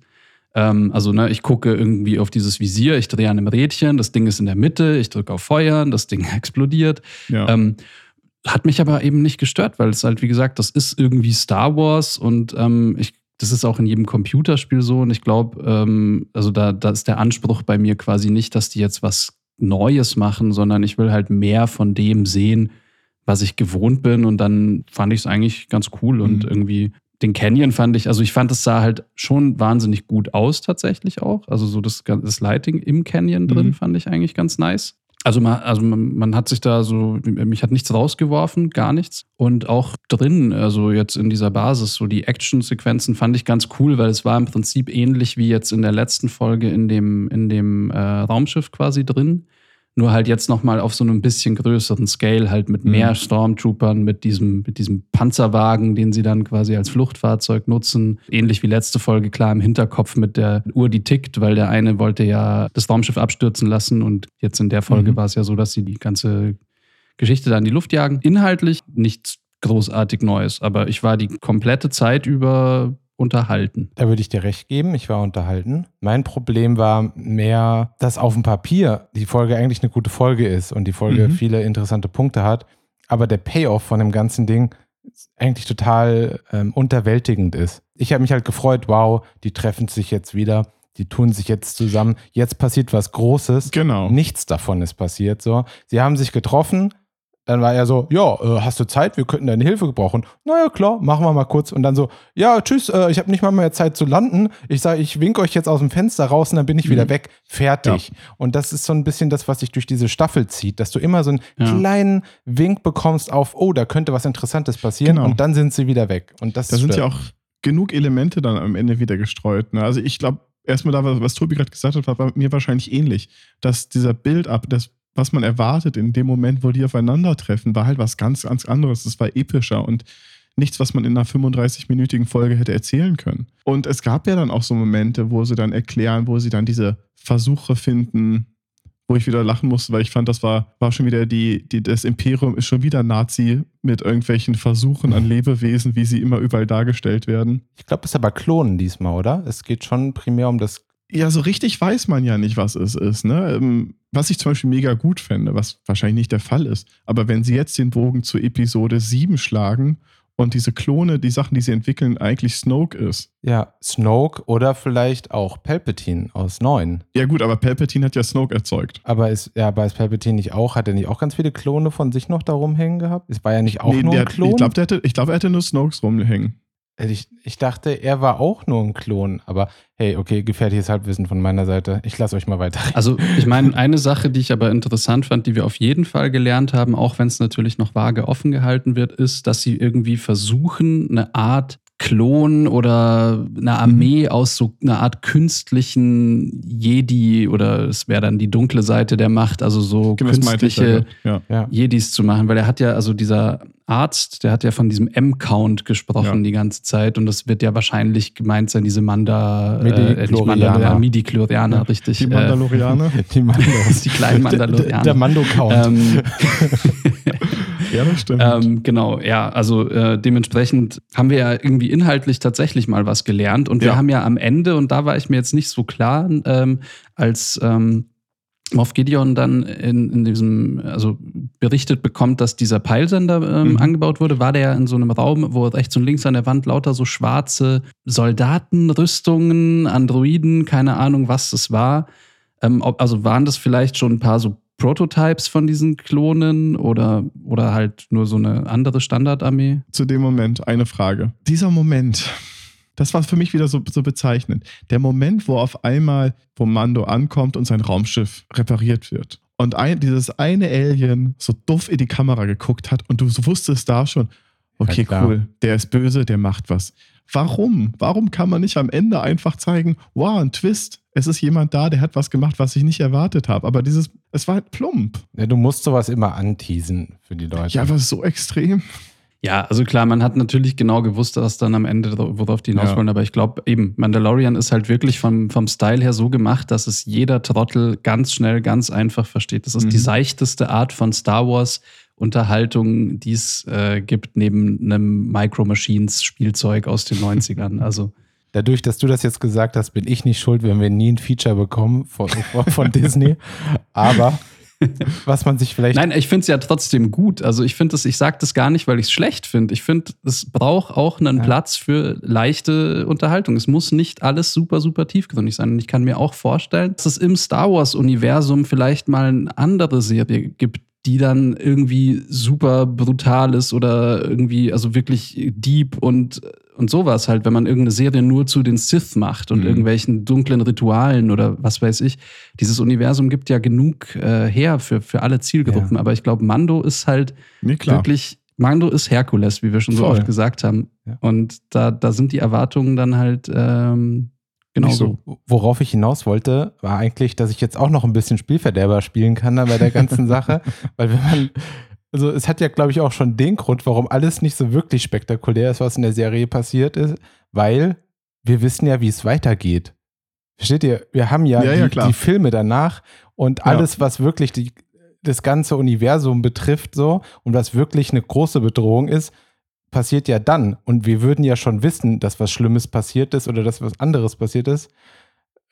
Ähm, also, ne, ich gucke irgendwie auf dieses Visier, ich drehe an einem Rädchen, das Ding ist in der Mitte, ich drücke auf Feuern, das Ding explodiert. Ja. Ähm, hat mich aber eben nicht gestört, weil es halt, wie gesagt, das ist irgendwie Star Wars und ähm, ich, das ist auch in jedem Computerspiel so. Und ich glaube, ähm, also da, da ist der Anspruch bei mir quasi nicht, dass die jetzt was Neues machen, sondern ich will halt mehr von dem sehen, was ich gewohnt bin. Und dann fand ich es eigentlich ganz cool und Mhm. irgendwie. Den Canyon fand ich, also ich fand, es sah halt schon wahnsinnig gut aus, tatsächlich auch. Also so das, das Lighting im Canyon drin Mhm. fand ich eigentlich ganz nice. Also, man, also man, man hat sich da so, mich hat nichts rausgeworfen, gar nichts. Und auch drin, also jetzt in dieser Basis, so die Action-Sequenzen fand ich ganz cool, weil es war im Prinzip ähnlich wie jetzt in der letzten Folge in dem, in dem äh, Raumschiff quasi drin. Nur halt jetzt nochmal auf so einem bisschen größeren Scale, halt mit mehr Mhm. Stormtroopern, mit diesem, mit diesem Panzerwagen, den sie dann quasi als Fluchtfahrzeug nutzen. Ähnlich wie letzte Folge, klar im Hinterkopf mit der Uhr, die tickt, weil der eine wollte ja das Raumschiff abstürzen lassen und jetzt in der Folge Mhm. war es ja so, dass sie die ganze Geschichte da in die Luft jagen. Inhaltlich nichts großartig Neues, aber ich war die komplette Zeit über unterhalten. Da würde ich dir recht geben, ich war unterhalten. Mein Problem war mehr, dass auf dem Papier die Folge eigentlich eine gute Folge ist und die Folge Mhm. viele interessante Punkte hat, aber der Payoff von dem ganzen Ding eigentlich total ähm, unterwältigend ist. Ich habe mich halt gefreut, wow, die treffen sich jetzt wieder, die tun sich jetzt zusammen, jetzt passiert was Großes. genau. Nichts davon ist passiert. So, sie haben sich getroffen. Dann war er so, ja, äh, hast du Zeit? Wir könnten deine Hilfe gebrauchen. Naja, klar, machen wir mal kurz. Und dann so, ja, tschüss, äh, ich habe nicht mal mehr Zeit zu landen. Ich sage, ich wink euch jetzt aus dem Fenster raus und dann bin ich wieder Mhm. weg. Fertig. Und das ist so ein bisschen das, was sich durch diese Staffel zieht, dass du immer so einen Ja. kleinen Wink bekommst auf, oh, da könnte was Interessantes passieren. Genau. Und dann sind sie wieder weg. Und das Da sind ja auch genug Elemente dann am Ende wieder gestreut. Ne? Also ich glaube, erstmal da, was, Tobi gerade gesagt hat, war bei mir wahrscheinlich ähnlich. Dass dieser Build-up, das, was man erwartet in dem Moment, wo die aufeinandertreffen, war halt was ganz, ganz anderes. Es war epischer und nichts, was man in einer 35-minütigen Folge hätte erzählen können. Und es gab ja dann auch so Momente, wo sie dann erklären, wo sie dann diese Versuche finden, wo ich wieder lachen musste, weil ich fand, das war, war schon wieder die, die, das Imperium ist schon wieder Nazi mit irgendwelchen Versuchen an Lebewesen, wie sie immer überall dargestellt werden. Ich glaube, es ist aber Klonen diesmal, oder? Es geht schon primär um das. Ja, so richtig weiß man ja nicht, was es ist. Ne? Was ich zum Beispiel mega gut fände, was wahrscheinlich nicht der Fall ist. Aber wenn sie jetzt den Bogen zu Episode 7 schlagen und diese Klone, die Sachen, die sie entwickeln, eigentlich Snoke ist. Ja, Snoke oder vielleicht auch Palpatine aus 9. Ja, gut, aber Palpatine hat ja Snoke erzeugt. Aber ist, ja, aber ist Palpatine nicht auch, hat er nicht auch ganz viele Klone von sich noch da rumhängen gehabt? Es war ja nicht auch Nee, nur der, ein Klon. ich glaube, glaub, er hätte nur Snokes rumhängen. Ich, ich dachte, er war auch nur ein Klon. Aber hey, okay, gefährliches Halbwissen von meiner Seite. Ich lasse euch mal weiter. Also, ich meine, eine Sache, die ich aber interessant fand, die wir auf jeden Fall gelernt haben, auch wenn es natürlich noch vage offen gehalten wird, ist, dass sie irgendwie versuchen, eine Art Klon oder eine Armee aus so einer Art künstlichen Jedi oder es wäre dann die dunkle Seite der Macht, also so Genau, ich künstliche ja. ja. Ja. Jedis zu machen, weil er hat ja, also dieser Arzt, der hat ja von diesem M-Count gesprochen Ja. die ganze Zeit und das wird ja wahrscheinlich gemeint sein, diese Manda, äh, Midi-Chlorianer. nicht Manda, ja, richtig. Die äh, Mandalorianer. Die Mandos. die kleinen Der, der, Mandalorianer. der Mando-Count. ähm, ja, das stimmt. ähm, genau, ja, also äh, dementsprechend haben wir ja irgendwie inhaltlich tatsächlich mal was gelernt und wir Ja. haben ja am Ende, und da war ich mir jetzt nicht so klar, ähm, als ähm, Moff Gideon dann in, in diesem, also berichtet bekommt, dass dieser Peilsender ähm, Mhm. angebaut wurde, war der ja in so einem Raum, wo rechts und links an der Wand lauter so schwarze Soldatenrüstungen, Androiden, keine Ahnung, was es war. Ähm, also waren das vielleicht schon ein paar so Prototypes von diesen Klonen oder, oder halt nur so eine andere Standardarmee? zu dem Moment eine Frage. Dieser Moment, das war für mich wieder so, so bezeichnend. Der Moment, wo auf einmal, wo Mando ankommt und sein Raumschiff repariert wird. Und ein, dieses eine Alien so doof in die Kamera geguckt hat und du wusstest da schon, okay, Ja, cool, der ist böse, der macht was. Warum? Warum kann man nicht am Ende einfach zeigen, wow, ein Twist, es ist jemand da, der hat was gemacht, was ich nicht erwartet habe. Aber dieses, es war halt plump. ja, du musst sowas immer anteasen für die Leute. Ja, aber so extrem. Ja, also klar, man hat natürlich genau gewusst, was dann am Ende, worauf die hinaus Ja. wollen, aber ich glaube eben, Mandalorian ist halt wirklich vom, vom Style her so gemacht, dass es jeder Trottel ganz schnell, ganz einfach versteht. Das ist Mhm. die seichteste Art von Star Wars Unterhaltung, die es äh, gibt, neben einem Micro Machines Spielzeug aus den 90ern. Also Dadurch, dass du das jetzt gesagt hast, bin ich nicht schuld, wenn wir nie ein Feature bekommen von, von, Disney. Aber was man sich vielleicht. Nein, ich finde es ja trotzdem gut. Also ich finde es, ich sage das gar nicht, weil ich es schlecht finde. Ich finde, es braucht auch einen Ja. Platz für leichte Unterhaltung. Es muss nicht alles super, super tiefgründig sein. Und ich kann mir auch vorstellen, dass es im Star Wars-Universum vielleicht mal eine andere Serie gibt, die dann irgendwie super brutal ist oder irgendwie, also wirklich deep und, und sowas halt, wenn man irgendeine Serie nur zu den Sith macht und Mhm. irgendwelchen dunklen Ritualen oder was weiß ich. Dieses Universum gibt ja genug äh, her für, für alle Zielgruppen, Ja. aber ich glaube, Mando ist halt Nee, klar. wirklich, Mando ist Herkules, wie wir schon so Voll. oft gesagt haben. Ja. Und da, da sind die Erwartungen dann halt ähm, genau so. so. Worauf ich hinaus wollte, war eigentlich, dass ich jetzt auch noch ein bisschen Spielverderber spielen kann bei der ganzen Sache. Weil wenn man, also es hat ja, glaube ich, auch schon den Grund, warum alles nicht so wirklich spektakulär ist, was in der Serie passiert ist, weil wir wissen ja, wie es weitergeht. Versteht ihr? Wir haben ja, Ja, ja, die, klar. die Filme danach und Ja. alles, was wirklich die, das ganze Universum betrifft, so und was wirklich eine große Bedrohung ist, passiert ja dann. Und wir würden ja schon wissen, dass was Schlimmes passiert ist oder dass was anderes passiert ist.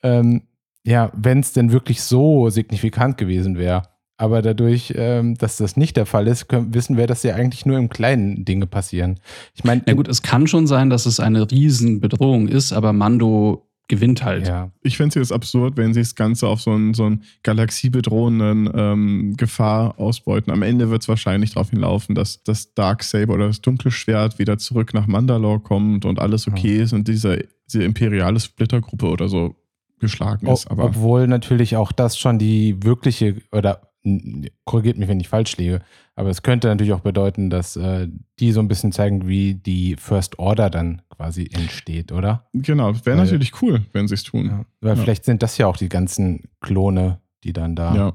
Ähm, ja, wenn es denn wirklich so signifikant gewesen wäre. Aber dadurch, ähm, dass das nicht der Fall ist, können, wissen wir, dass ja eigentlich nur im Kleinen Dinge passieren. Ich meine, Na gut, es kann schon sein, dass es eine Riesenbedrohung ist, aber Mando gewinnt halt. ja, Ich fände es jetzt absurd, wenn sie das Ganze auf so einen, so einen galaxiebedrohenden ähm, Gefahr ausbeuten. Am Ende wird es wahrscheinlich darauf hinlaufen, dass das Darksaber oder das dunkle Schwert wieder zurück nach Mandalore kommt und alles okay ist und diese, diese imperiale Splittergruppe oder so geschlagen ist. Ob, Aber obwohl natürlich auch das schon die wirkliche, oder korrigiert mich, wenn ich falsch liege, aber es könnte natürlich auch bedeuten, dass äh, die so ein bisschen zeigen, wie die First Order dann quasi entsteht, oder? genau, wäre natürlich cool, wenn sie es tun. Ja. Weil Ja. vielleicht sind das ja auch die ganzen Klone, die dann da Ja.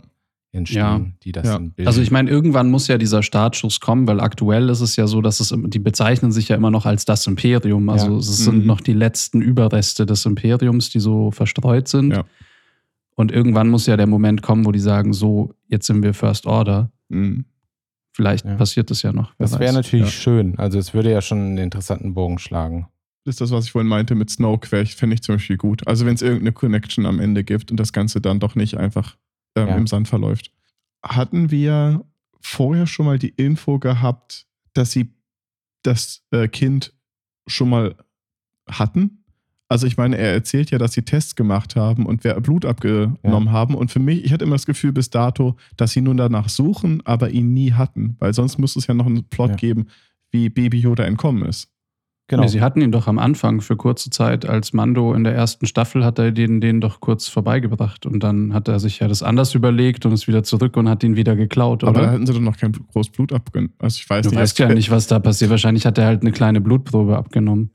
entstehen, Ja. die das Ja. bilden. Also ich meine, irgendwann muss ja dieser Startschuss kommen, weil aktuell ist es ja so, dass es, die bezeichnen sich ja immer noch als das Imperium. Also Ja. es sind Mhm. noch die letzten Überreste des Imperiums, die so verstreut sind. Ja. Und irgendwann muss ja der Moment kommen, wo die sagen, so, jetzt sind wir First Order. Mhm. Vielleicht Ja. passiert das ja noch. Das wäre natürlich Ja. schön. Also es würde ja schon einen interessanten Bogen schlagen. Das ist das, was ich vorhin meinte mit ich- fände ich zum Beispiel gut. Also wenn es irgendeine Connection am Ende gibt und das Ganze dann doch nicht einfach ähm, Ja. im Sand verläuft. Hatten wir vorher schon mal die Info gehabt, dass sie das äh, Kind schon mal hatten? Also ich meine, er erzählt ja, dass sie Tests gemacht haben und wer Blut abgenommen haben. Und für mich, ich hatte immer das Gefühl bis dato, dass sie nun danach suchen, aber ihn nie hatten. Weil sonst müsste es ja noch einen Plot Ja. geben, wie Baby Yoda entkommen ist. Genau. Nee, sie hatten ihn doch am Anfang für kurze Zeit als Mando in der ersten Staffel hat er den, den doch kurz vorbeigebracht und dann hat er sich ja das anders überlegt und ist wieder zurück und hat ihn wieder geklaut, Aber da oder? hatten sie doch noch kein großes Blut abgenommen. Also ich weiß Du nicht. weißt ja nicht, was da passiert. Wahrscheinlich hat er halt eine kleine Blutprobe abgenommen.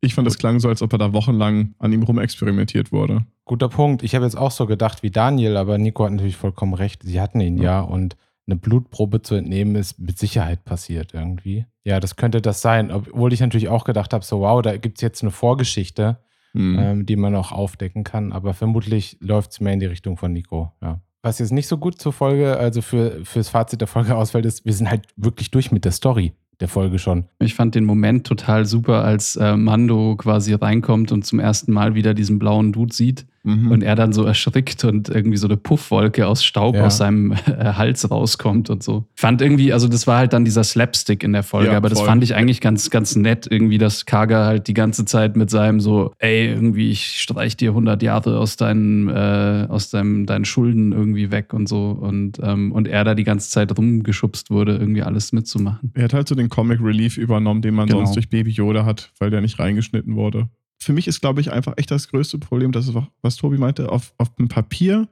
Ich fand, das klang so, als ob er da wochenlang an ihm rumexperimentiert wurde. Guter Punkt. Ich habe jetzt auch so gedacht wie Daniel, aber Nico hat natürlich vollkommen recht. Sie hatten ihn ja, und eine Blutprobe zu entnehmen ist mit Sicherheit passiert irgendwie. Ja, das könnte das sein. Obwohl ich natürlich auch gedacht habe, so wow, da gibt es jetzt eine Vorgeschichte, Hm. ähm, die man auch aufdecken kann. Aber vermutlich läuft es mehr in die Richtung von Nico. Ja. Was jetzt nicht so gut zur Folge, also für, fürs Fazit der Folge ausfällt, ist, wir sind halt wirklich durch mit der Story der Folge schon. Ich fand den Moment total super, als äh, Mando quasi reinkommt und zum ersten Mal wieder diesen blauen Dude sieht Mhm. und er dann so erschrickt und irgendwie so eine Puffwolke aus Staub Ja. aus seinem äh, Hals rauskommt und so. Ich fand irgendwie, also das war halt dann dieser Slapstick in der Folge, Ja, aber das voll. fand ich eigentlich ganz, ganz nett, irgendwie, dass Kaga halt die ganze Zeit mit seinem so, ey, irgendwie, ich streich dir 100 Jahre aus deinen, äh, aus deinem, deinen Schulden irgendwie weg und so und, ähm, und er da die ganze Zeit rumgeschubst wurde, irgendwie alles mitzumachen. Er hat halt so den Comic Relief übernommen, den man Genau. sonst durch Baby Yoda hat, weil der nicht reingeschnitten wurde. Für mich ist, glaube ich, einfach echt das größte Problem, das ist, auch, was Tobi meinte, auf, auf dem Papier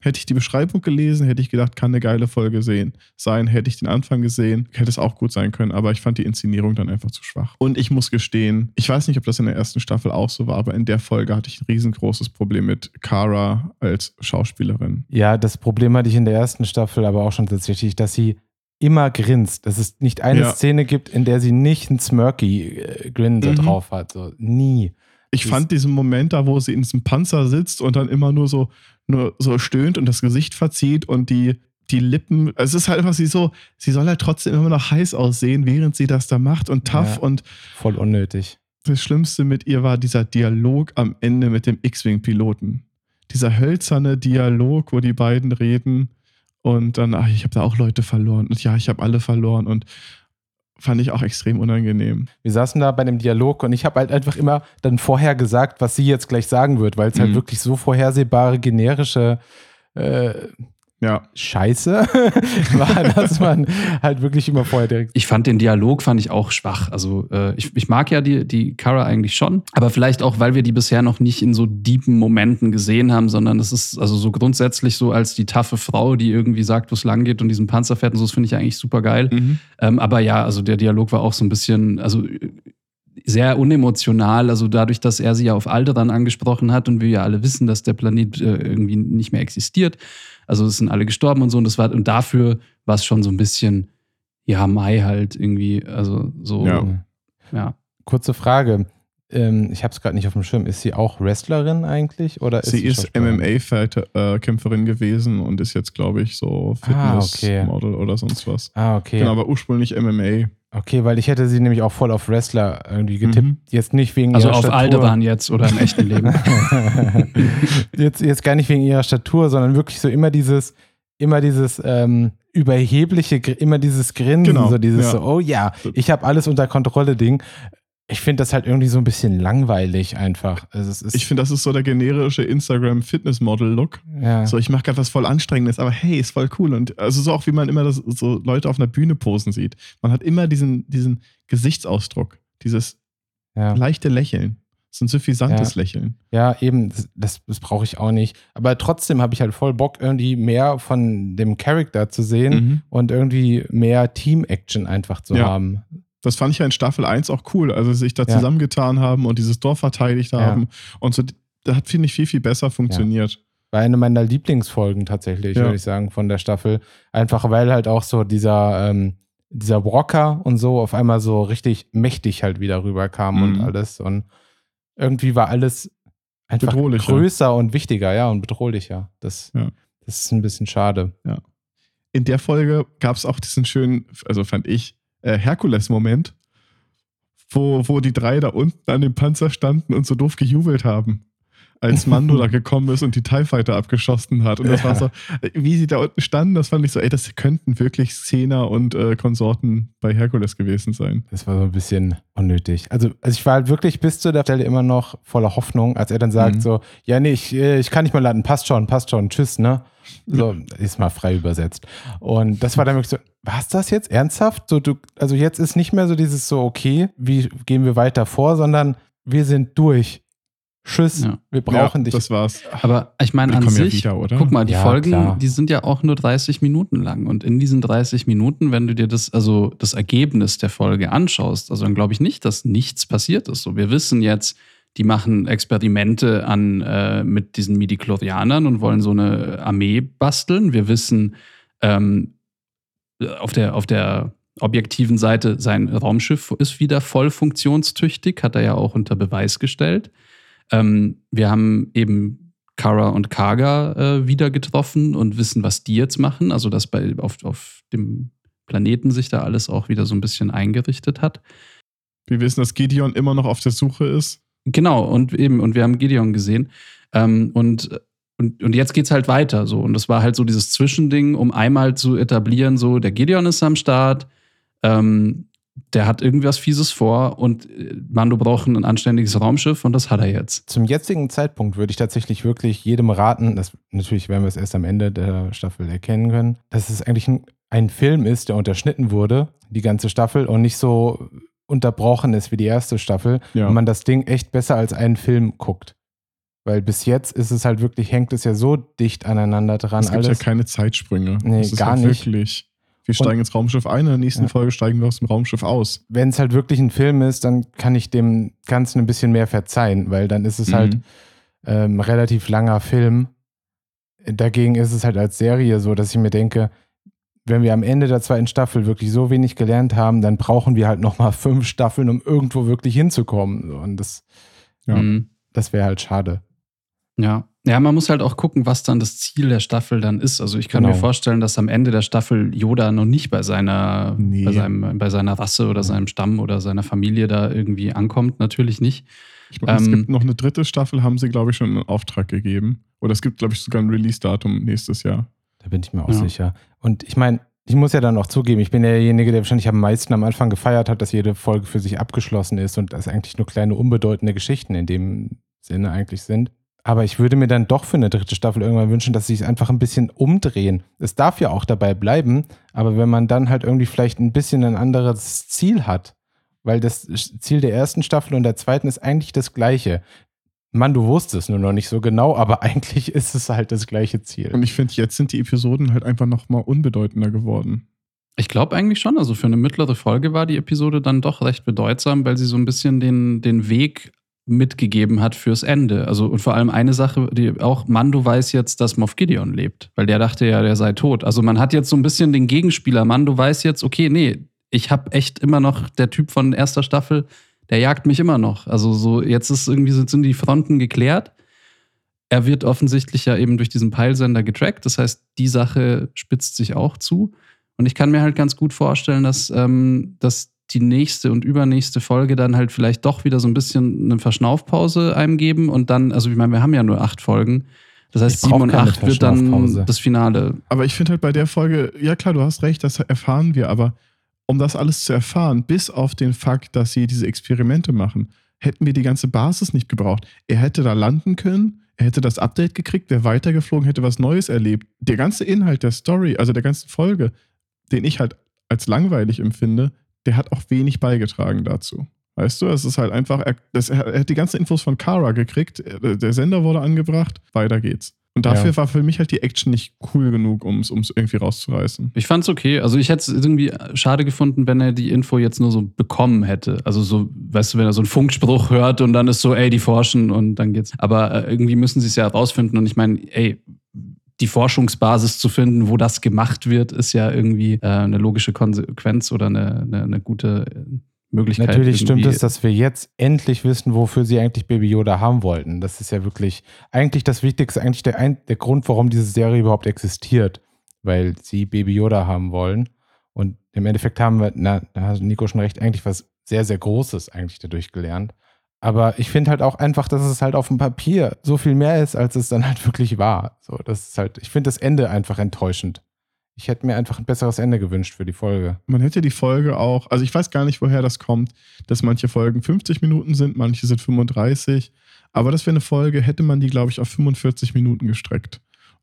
hätte ich die Beschreibung gelesen, hätte ich gedacht, kann eine geile Folge sehen. Sein, hätte ich den Anfang gesehen, hätte es auch gut sein können, aber ich fand die Inszenierung dann einfach zu schwach. Und ich muss gestehen, ich weiß nicht, ob das in der ersten Staffel auch so war, aber in der Folge hatte ich ein riesengroßes Problem mit Kara als Schauspielerin. Ja, das Problem hatte ich in der ersten Staffel aber auch schon tatsächlich, dass sie immer grinst. Dass es nicht eine Ja. Szene gibt, in der sie nicht einen smirky äh, Grin so Mhm. drauf hat. So, nie. Ich Das- fand diesen Moment da, wo sie in diesem Panzer sitzt und dann immer nur so, nur so stöhnt und das Gesicht verzieht und die, die Lippen. Es ist halt einfach sie so, sie soll halt trotzdem immer noch heiß aussehen, während sie das da macht und tough. Ja. Und Voll unnötig. das Schlimmste mit ihr war dieser Dialog am Ende mit dem X-Wing-Piloten. Dieser hölzerne Dialog, wo die beiden reden und dann, ach, ich habe da auch Leute verloren und ja, ich habe alle verloren und fand ich auch extrem unangenehm. Wir saßen da bei dem Dialog und ich habe halt einfach immer dann vorher gesagt, was sie jetzt gleich sagen wird, weil es halt Mhm. wirklich so vorhersehbare, generische äh, Ja, Scheiße war, dass man halt wirklich immer vorher direkt. Ich fand den Dialog fand ich auch schwach. Also äh, ich, ich mag ja die, die Kara eigentlich schon, aber vielleicht auch, weil wir die bisher noch nicht in so deepen Momenten gesehen haben, sondern es ist also so grundsätzlich so als die taffe Frau, die irgendwie sagt, wo es lang geht und diesen Panzer fährt und so, das finde ich eigentlich super geil. mhm. Ähm, aber ja, also der Dialog war auch so ein bisschen, also sehr unemotional, also dadurch, dass er sie ja auf Alderan angesprochen hat und wir ja alle wissen, dass der Planet äh, irgendwie nicht mehr existiert. Also es sind alle gestorben und so und das war und dafür war es schon so ein bisschen ja Mai halt irgendwie, also so Ja. ja. Kurze Frage. Ähm, ich habe es gerade nicht auf dem Schirm. Ist sie auch Wrestlerin eigentlich? Oder ist Sie ist Schauspielerin? MMA-Kämpferin gewesen und ist jetzt, glaube ich, so Ah, okay. Fitnessmodel oder sonst was. Ah, okay. Genau, aber ursprünglich MMA. Okay, weil ich hätte sie nämlich auch voll auf Wrestler irgendwie getippt. Mhm. Jetzt nicht wegen Also ihrer auf Statur. Alderan jetzt oder im echten Leben. jetzt, jetzt gar nicht wegen ihrer Statur, sondern wirklich so immer dieses, immer dieses ähm, überhebliche, immer dieses Grinsen, Genau, so dieses ja. so, oh ja, ich habe alles unter Kontrolle Ding. Ich finde das halt irgendwie so ein bisschen langweilig einfach. Also es ist, Ich finde, das ist so der generische Instagram-Fitnessmodel-Look. ja. So, ich mache gerade was voll Anstrengendes, aber hey, ist voll cool. Und also so auch, wie man immer das, so Leute auf einer Bühne posen sieht. Man hat immer diesen, diesen Gesichtsausdruck, dieses ja. leichte Lächeln. So ein suffisantes Lächeln. Ja, eben, das, das, das brauche ich auch nicht. Aber trotzdem habe ich halt voll Bock, irgendwie mehr von dem Charakter zu sehen Mhm. und irgendwie mehr Team-Action einfach zu Ja. haben. Das fand ich ja in Staffel 1 auch cool, also sich da Ja. zusammengetan haben und dieses Dorf verteidigt Ja. haben. Und so, da hat, finde ich, viel, viel besser funktioniert. War eine meiner Lieblingsfolgen tatsächlich, Ja. würde ich sagen, von der Staffel. Einfach weil halt auch so dieser, ähm, dieser Walker und so auf einmal so richtig mächtig halt wieder rüberkam und Mhm. alles. Und irgendwie war alles, einfach größer und wichtiger, ja, und bedrohlicher. Das, Ja. das ist ein bisschen schade. In der Folge gab es auch diesen schönen, also fand ich, äh, Herkules-Moment, wo, wo die drei da unten an dem Panzer standen und so doof gejubelt haben. Als Mando da gekommen ist und die TIE Fighter abgeschossen hat. Und das Ja. war so, wie sie da unten standen, das fand ich so, ey, das könnten wirklich Xena und äh, Konsorten bei Herkules gewesen sein. Das war so ein bisschen unnötig. Also, also ich war halt wirklich bis zu der Stelle immer noch voller Hoffnung, als er dann sagt Mhm. so, ja, nee, ich, äh, ich kann nicht mehr landen, passt schon, passt schon, tschüss, ne? So, ist mal frei übersetzt. Und das war dann wirklich so, was das jetzt? Ernsthaft? So, du, also jetzt ist nicht mehr so dieses so, okay, wie gehen wir weiter vor, sondern wir sind durch. Tschüss, Ja. wir brauchen ja, dich. Das war's. Aber ich meine, an kommen ja sich, wieder, oder? guck mal, die Ja, Folgen, klar. die sind ja auch nur 30 Minuten lang. Und in diesen 30 Minuten, wenn du dir das, also das Ergebnis der Folge anschaust, also dann glaube ich nicht, dass nichts passiert ist. So, wir wissen jetzt, die machen Experimente an äh, mit diesen Midichlorianern und wollen so eine Armee basteln. Wir wissen, ähm, auf der, auf der objektiven Seite, sein Raumschiff ist wieder voll funktionstüchtig, hat er ja auch unter Beweis gestellt. Ähm, wir haben eben Kara und Kaga äh, wieder getroffen und wissen, was die jetzt machen. Also, dass bei, auf, auf dem Planeten sich da alles auch wieder so ein bisschen eingerichtet hat. Wir wissen, dass Gideon immer noch auf der Suche ist. Genau, und eben, und wir haben Gideon gesehen. Ähm, und, und, und jetzt geht's halt weiter so. Und das war halt so dieses Zwischending, um einmal zu etablieren, so, der Gideon ist am Start, ähm, der hat irgendwas Fieses vor und äh, Mando braucht ein anständiges Raumschiff und das hat er jetzt. Zum jetzigen Zeitpunkt würde ich tatsächlich wirklich jedem raten, das, natürlich werden wir es erst am Ende der Staffel erkennen können, dass es eigentlich ein, ein Film ist, der unterschnitten wurde, die ganze Staffel, und nicht so unterbrochen ist wie die erste Staffel. Ja. Und man das Ding echt besser als einen Film guckt. Weil bis jetzt ist es halt wirklich, hängt es ja so dicht aneinander dran. Es gibt alles. ja keine Zeitsprünge. Nee, ist gar halt nicht. Wirklich. Wir steigen ins Raumschiff ein, in der nächsten Ja. Folge steigen wir aus dem Raumschiff aus. Wenn es halt wirklich ein Film ist, dann kann ich dem Ganzen ein bisschen mehr verzeihen, weil dann ist es halt Mhm. ähm, relativ langer Film. Dagegen ist es halt als Serie so, dass ich mir denke, wenn wir am Ende der zweiten Staffel wirklich so wenig gelernt haben, dann brauchen wir halt nochmal fünf Staffeln, um irgendwo wirklich hinzukommen. Und das, Ja. Mhm. das wäre halt schade. Ja. Ja, man muss halt auch gucken, was dann das Ziel der Staffel dann ist. Also ich kann Genau. mir vorstellen, dass am Ende der Staffel Yoda noch nicht bei seiner, Nee. bei, seinem, bei seiner Rasse oder seinem Stamm oder seiner Familie da irgendwie ankommt. Natürlich nicht. Ich meine, es Ähm, gibt noch eine dritte Staffel, haben sie, glaube ich, schon in Auftrag gegeben. Oder es gibt, glaube ich, sogar ein Release-Datum nächstes Jahr. Da bin ich mir auch Ja. sicher. Und ich meine, ich muss ja dann auch zugeben, ich bin derjenige, der wahrscheinlich am meisten am Anfang gefeiert hat, dass jede Folge für sich abgeschlossen ist und dass eigentlich nur kleine, unbedeutende Geschichten in dem Sinne eigentlich sind. Aber ich würde mir dann doch für eine dritte Staffel irgendwann wünschen, dass sie es einfach ein bisschen umdrehen. Es darf ja auch dabei bleiben, aber wenn man dann halt irgendwie vielleicht ein bisschen ein anderes Ziel hat, weil das Ziel der ersten Staffel und der zweiten ist eigentlich das gleiche. Mann, du wusstest es nur noch nicht so genau, aber eigentlich ist es halt das gleiche Ziel. Und ich finde, jetzt sind die Episoden halt einfach nochmal unbedeutender geworden. Ich glaube eigentlich schon. Also für eine mittlere Folge war die Episode dann doch recht bedeutsam, weil sie so ein bisschen den, den Weg mitgegeben hat fürs Ende. Also und vor allem eine Sache, die auch Mando weiß jetzt, dass Moff Gideon lebt, weil der dachte ja, der sei tot. Also man hat jetzt so ein bisschen den Gegenspieler. Mando weiß jetzt, okay, nee, ich habe echt immer noch der Typ von erster Staffel, der jagt mich immer noch. Also so jetzt ist irgendwie sind die Fronten geklärt. Er wird offensichtlich ja eben durch diesen Peilsender getrackt. Das heißt, die Sache spitzt sich auch zu. Und ich kann mir halt ganz gut vorstellen, dass, ähm, dass die nächste und übernächste Folge dann halt vielleicht doch wieder so ein bisschen eine Verschnaufpause einem geben und dann, also ich meine, wir haben ja nur acht Folgen. Das heißt, sieben und acht wird dann das Finale. Aber ich finde halt bei der Folge, ja klar, du hast recht, das erfahren wir, aber um das alles zu erfahren, bis auf den Fakt, dass sie diese Experimente machen, hätten wir die ganze Basis nicht gebraucht. Er hätte da landen können, er hätte das Update gekriegt, wäre weitergeflogen, hätte was Neues erlebt. Der ganze Inhalt der Story, also der ganzen Folge, den ich halt als langweilig empfinde, der hat auch wenig beigetragen dazu. Weißt du, es ist halt einfach, er, das, er hat die ganzen Infos von Kara gekriegt, der der Sender wurde angebracht, weiter geht's. Und dafür Ja. war für mich halt die Action nicht cool genug, um es irgendwie rauszureißen. Ich fand's okay. Also ich hätte es irgendwie schade gefunden, wenn er die Info jetzt nur so bekommen hätte. Also so, weißt du, wenn er so einen Funkspruch hört und dann ist so, ey, die forschen und dann geht's. Aber äh, irgendwie müssen sie es ja rausfinden. Und ich meine, ey, die Forschungsbasis zu finden, wo das gemacht wird, ist ja irgendwie äh, eine logische Konsequenz oder eine, eine, eine gute, Möglichkeit. Natürlich stimmt es, dass wir jetzt endlich wissen, wofür sie eigentlich Baby Yoda haben wollten. Das ist ja wirklich eigentlich das Wichtigste, eigentlich der, ein, der Grund, warum diese Serie überhaupt existiert. Weil sie Baby Yoda haben wollen. Und im Endeffekt haben wir, na, da hat Nico schon recht, eigentlich was sehr, sehr Großes eigentlich dadurch gelernt. Aber ich finde halt auch einfach, dass es halt auf dem Papier so viel mehr ist, als es dann halt wirklich war. So, das ist halt, ich finde das Ende einfach enttäuschend. Ich hätte mir einfach ein besseres Ende gewünscht für die Folge. Man hätte die Folge auch, also ich weiß gar nicht, woher das kommt, dass manche Folgen 50 Minuten sind, manche sind 35. Aber das wäre eine Folge, hätte man die, glaube ich, auf 45 Minuten gestreckt.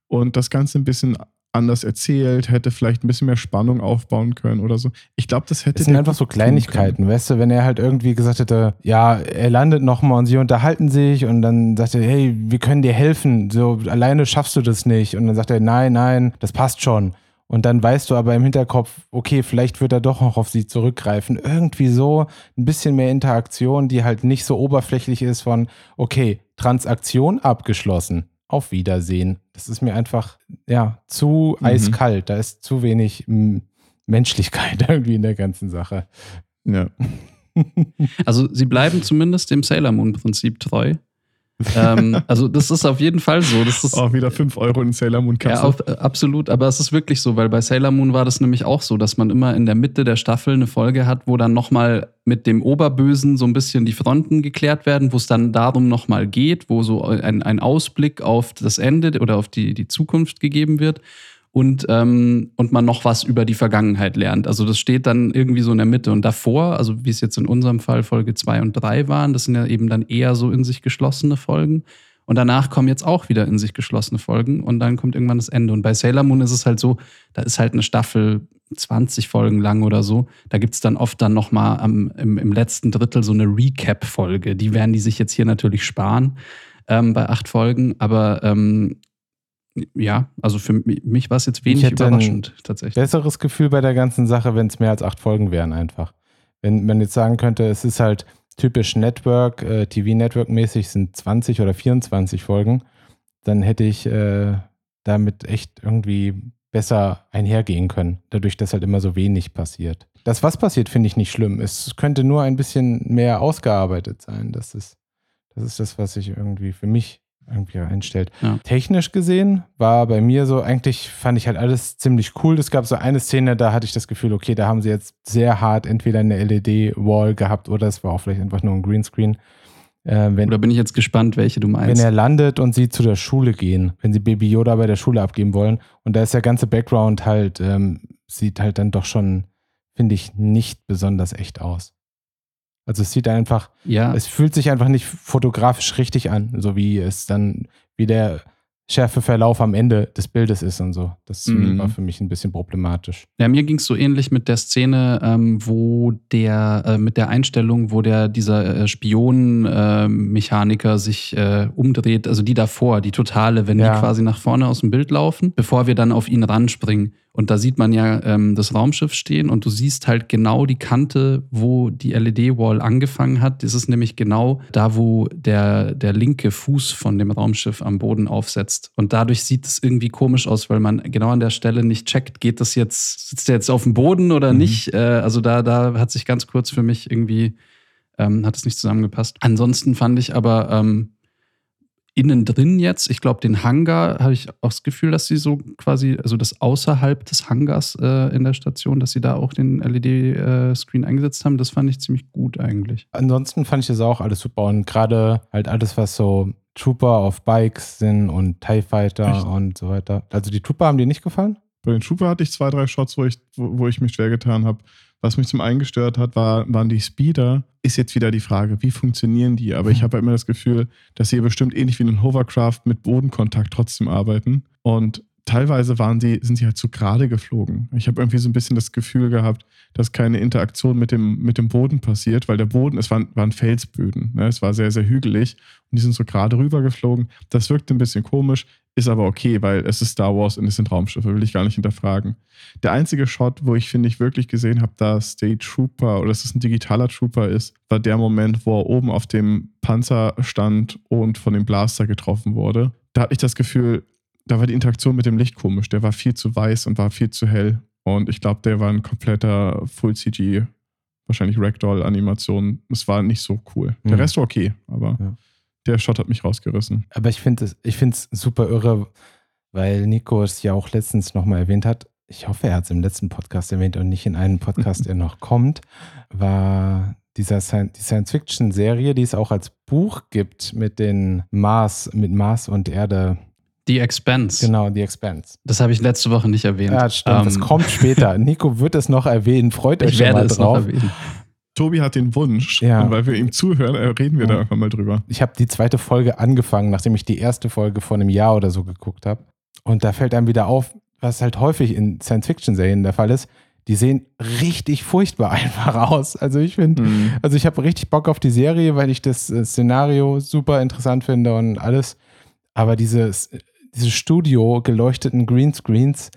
Und das Ganze ein bisschen anders erzählt, hätte vielleicht ein bisschen mehr Spannung aufbauen können oder so. Ich glaube, das hätte. Es sind einfach so Kleinigkeiten, weißt du, wenn er halt irgendwie gesagt hätte, ja, er landet nochmal und sie unterhalten sich und dann sagt er, hey, wir können dir helfen, so alleine schaffst du das nicht. Und dann sagt er, nein, nein, das passt schon. Und dann weißt du aber im Hinterkopf, okay, vielleicht wird er doch noch auf sie zurückgreifen. Irgendwie so ein bisschen mehr Interaktion, die halt nicht so oberflächlich ist von, okay, Transaktion abgeschlossen. Auf Wiedersehen. Das ist mir einfach, ja, zu mhm. eiskalt. Da ist zu wenig Menschlichkeit irgendwie in der ganzen Sache. Ja. Also sie bleiben zumindest dem Sailor Moon Prinzip treu ähm, also das ist auf jeden Fall so. Das ist auch wieder 5 Euro in Sailor Moon Kasse. Ja, auf, äh, absolut. Aber es ist wirklich so, weil bei Sailor Moon war das nämlich auch so, dass man immer in der Mitte der Staffel eine Folge hat, wo dann nochmal mit dem Oberbösen so ein bisschen die Fronten geklärt werden, wo es dann darum nochmal geht, wo so ein, ein Ausblick auf das Ende oder auf die, die Zukunft gegeben wird und, ähm, und man noch was über die Vergangenheit lernt. Also das steht dann irgendwie so in der Mitte. Und davor, also wie es jetzt in unserem Fall Folge 2 und 3 waren, das sind ja eben dann eher so in sich geschlossene Folgen. Und danach kommen jetzt auch wieder in sich geschlossene Folgen und dann kommt irgendwann das Ende. Und bei Sailor Moon ist es halt so, da ist halt eine Staffel 20 Folgen lang oder so. Da gibt es dann oft dann nochmal im, im letzten Drittel so eine Recap-Folge. Die werden die sich jetzt hier natürlich sparen ähm, bei acht Folgen. Aber ähm, ja, also für mich war es jetzt wenig überraschend tatsächlich. Besseres Gefühl bei der ganzen Sache, wenn es mehr als acht Folgen wären einfach. Wenn man jetzt sagen könnte, es ist halt typisch Network, äh, TV-Network-mäßig sind 20 oder 24 Folgen, dann hätte ich äh, damit echt irgendwie besser einhergehen können, dadurch, dass halt immer so wenig passiert. Das, was passiert, finde ich nicht schlimm. Es könnte nur ein bisschen mehr ausgearbeitet sein. Das ist, das ist das, was ich irgendwie für mich irgendwie einstellt. Ja. Technisch gesehen war bei mir so, eigentlich fand ich halt alles ziemlich cool. Es gab so eine Szene, da hatte ich das Gefühl, okay, da haben sie jetzt sehr hart entweder eine LED-Wall gehabt oder es war auch vielleicht einfach nur ein Greenscreen. Äh, wenn, oder bin ich jetzt gespannt, welche du meinst? Wenn er landet und sie zu der Schule gehen, wenn sie Baby Yoda bei der Schule abgeben wollen und da ist der ganze Background halt, ähm, sieht halt dann doch schon, finde ich, nicht besonders echt aus. Also es sieht einfach, ja. es fühlt sich einfach nicht fotografisch richtig an, so wie es dann, wie der Schärfeverlauf am Ende des Bildes ist und so. Das mhm. war für mich ein bisschen problematisch. Ja, mir ging es so ähnlich mit der Szene, ähm, wo der, äh, mit der Einstellung, wo der, dieser äh, Spion-Mechaniker äh, sich äh, umdreht, also die davor, die totale, wenn ja. die quasi nach vorne aus dem Bild laufen, bevor wir dann auf ihn ranspringen. Und da sieht man ja ähm, das Raumschiff stehen und du siehst halt genau die Kante, wo die LED-Wall angefangen hat. Das ist nämlich genau da, wo der, der linke Fuß von dem Raumschiff am Boden aufsetzt. Und dadurch sieht es irgendwie komisch aus, weil man genau an der Stelle nicht checkt, geht das jetzt, sitzt der jetzt auf dem Boden oder mhm. nicht? Äh, also da, da hat sich ganz kurz für mich irgendwie, ähm, hat es nicht zusammengepasst. Ansonsten fand ich aber, ähm, innen drin jetzt, ich glaube, den Hangar habe ich auch das Gefühl, dass sie so quasi, also das außerhalb des Hangars äh, in der Station, dass sie da auch den LED-Screen äh, eingesetzt haben. Das fand ich ziemlich gut eigentlich. Ansonsten fand ich das auch alles super und gerade halt alles, was so Trooper auf Bikes sind und TIE Fighter Echt? und so weiter. Also die Trooper haben dir nicht gefallen? Bei den Trooper hatte ich zwei, drei Shots, wo ich, wo, wo ich mich schwer getan habe. Was mich zum einen gestört hat, war, waren die Speeder. Ist jetzt wieder die Frage, wie funktionieren die? Aber ich habe halt immer das Gefühl, dass sie bestimmt ähnlich wie ein Hovercraft mit Bodenkontakt trotzdem arbeiten. Und teilweise waren sie, sind sie halt zu gerade geflogen. Ich habe irgendwie so ein bisschen das Gefühl gehabt, dass keine Interaktion mit dem, mit dem Boden passiert, weil der Boden, es waren, waren Felsböden. Ne? Es war sehr, sehr hügelig und die sind so gerade rüber geflogen. Das wirkte ein bisschen komisch, ist aber okay, weil es ist Star Wars und es sind Raumschiffe, will ich gar nicht hinterfragen. Der einzige Shot, wo ich finde ich wirklich gesehen habe, dass State Trooper oder dass es ein digitaler Trooper ist, war der Moment, wo er oben auf dem Panzer stand und von dem Blaster getroffen wurde. Da hatte ich das Gefühl, da war die Interaktion mit dem Licht komisch. Der war viel zu weiß und war viel zu hell. Und ich glaube, der war ein kompletter Full-CG wahrscheinlich Ragdoll-Animation. Es war nicht so cool. Der Mhm. Rest war okay, aber Ja. Der Shot hat mich rausgerissen. Aber ich finde es ich find's super irre, weil Nico es ja auch letztens nochmal erwähnt hat. Ich hoffe, er hat es im letzten Podcast erwähnt und nicht in einem Podcast, der noch kommt, war dieser die Science-Fiction-Serie, die es auch als Buch gibt mit den Mars, mit Mars und Erde. The Expense. Genau, The Expanse. Das habe ich letzte Woche nicht erwähnt. Ja, stimmt. das Ähm, kommt später. Nico wird es noch erwähnen. Freut euch Ich schon werde mal es noch drauf. Tobi hat den Wunsch, Ja. und weil wir ihm zuhören, äh, reden wir da Ja. einfach mal drüber. ich habe die zweite Folge angefangen, nachdem ich die erste Folge vor einem Jahr oder so geguckt habe. Und da fällt einem wieder auf, was halt häufig in Science-Fiction-Serien der Fall ist. Die sehen richtig furchtbar einfach aus. Also ich finde, Mhm. also ich habe richtig Bock auf die Serie, weil ich das äh, Szenario super interessant finde und alles. Aber dieses, diese Studio geleuchteten Greenscreens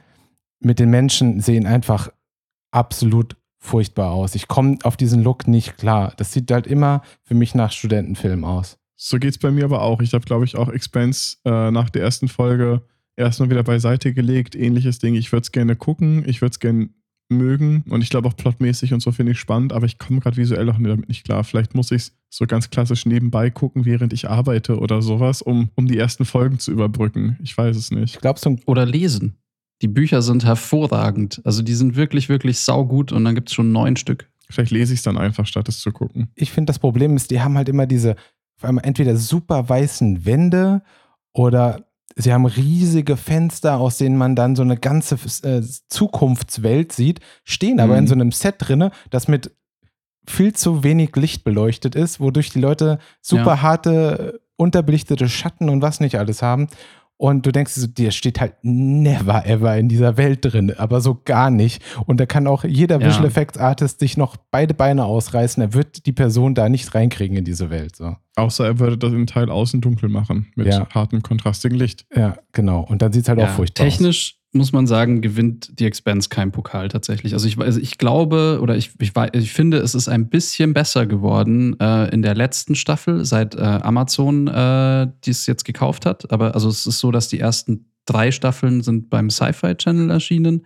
mit den Menschen sehen einfach absolut furchtbar aus. Ich komme auf diesen Look nicht klar. Das sieht halt immer für mich nach Studentenfilm aus. So geht's bei mir aber auch. Ich habe, glaube ich, auch Expense äh, nach der ersten Folge erstmal wieder beiseite gelegt. Ähnliches Ding. Ich würde es gerne gucken, ich würde es gerne mögen und ich glaube auch plotmäßig und so finde ich spannend, aber ich komme gerade visuell auch damit nicht klar. Vielleicht muss ich es so ganz klassisch nebenbei gucken, während ich arbeite oder sowas, um, um die ersten Folgen zu überbrücken. Ich weiß es nicht. Ich glaube, so ein Oder lesen. Die Bücher sind hervorragend. Also die sind wirklich, wirklich saugut und dann gibt es schon neun Stück. Vielleicht lese ich es dann einfach, statt es zu gucken. ich finde, das Problem ist, die haben halt immer diese, auf einmal entweder super weißen Wände oder sie haben riesige Fenster, aus denen man dann so eine ganze äh, Zukunftswelt sieht, stehen aber Mhm. in so einem Set drinne, das mit viel zu wenig Licht beleuchtet ist, wodurch die Leute super Ja. harte, unterbelichtete Schatten und was nicht alles haben. Und du denkst, dir so, der steht halt never ever in dieser Welt drin, aber so gar nicht. Und da kann auch jeder Ja. Visual Effects Artist sich noch beide Beine ausreißen. Er wird die Person da nicht reinkriegen in diese Welt. So. Außer er würde das im Teil außen dunkel machen, mit Ja. hartem, kontrastigen Licht. Ja, genau. Und dann sieht es halt auch furchtbar aus. Muss man sagen, gewinnt die Expense kein Pokal tatsächlich. Also ich, also ich glaube oder ich, ich, ich finde, es ist ein bisschen besser geworden äh, in der letzten Staffel, seit äh, Amazon äh, dies jetzt gekauft hat. Aber also es ist so, dass die ersten drei Staffeln sind beim Sci-Fi Channel erschienen.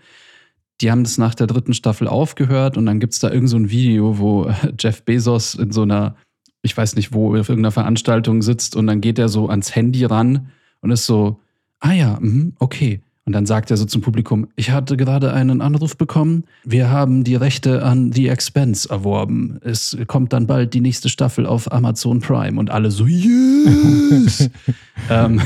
Die haben das nach der dritten Staffel aufgehört und dann gibt es da irgend so ein Video, wo äh, Jeff Bezos in so einer, ich weiß nicht wo, auf irgendeiner Veranstaltung sitzt und dann geht er so ans Handy ran und ist so, ah ja, mhm, okay. Und dann sagt er so zum Publikum, ich hatte gerade einen Anruf bekommen, wir haben die Rechte an The Expense erworben. Es kommt dann bald die nächste Staffel auf Amazon Prime und alle so, yes! ähm,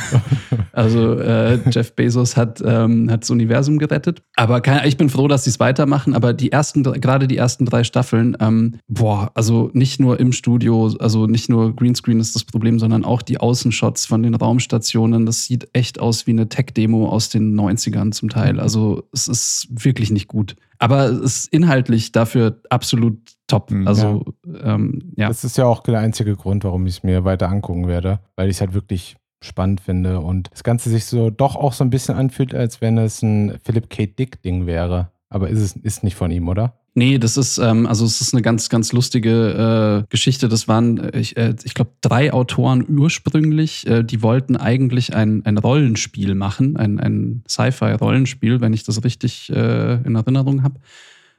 also äh, Jeff Bezos hat, ähm, hat das Universum gerettet. Aber kein, ich bin froh, dass sie es weitermachen. Aber die ersten, gerade die ersten drei Staffeln, ähm, boah, also nicht nur im Studio, also nicht nur Greenscreen ist das Problem, sondern auch die Außenshots von den Raumstationen. Das sieht echt aus wie eine Tech-Demo aus den 90ern zum Teil. Also es ist wirklich nicht gut. Aber es ist inhaltlich dafür absolut top. Mhm. Also ähm, ja. Das ist ja auch der einzige Grund, warum ich es mir weiter angucken werde, weil ich es halt wirklich spannend finde und das Ganze sich so doch auch so ein bisschen anfühlt, als wenn es ein Philip K. Dick-Ding wäre. Aber ist es ist nicht von ihm, oder? Nee, das ist, ähm, also es ist eine ganz, ganz lustige äh, Geschichte. Das waren, äh, ich, äh, ich glaube, drei Autoren ursprünglich, äh, die wollten eigentlich ein, ein Rollenspiel machen, ein, ein Sci-Fi-Rollenspiel, wenn ich das richtig äh, in Erinnerung habe.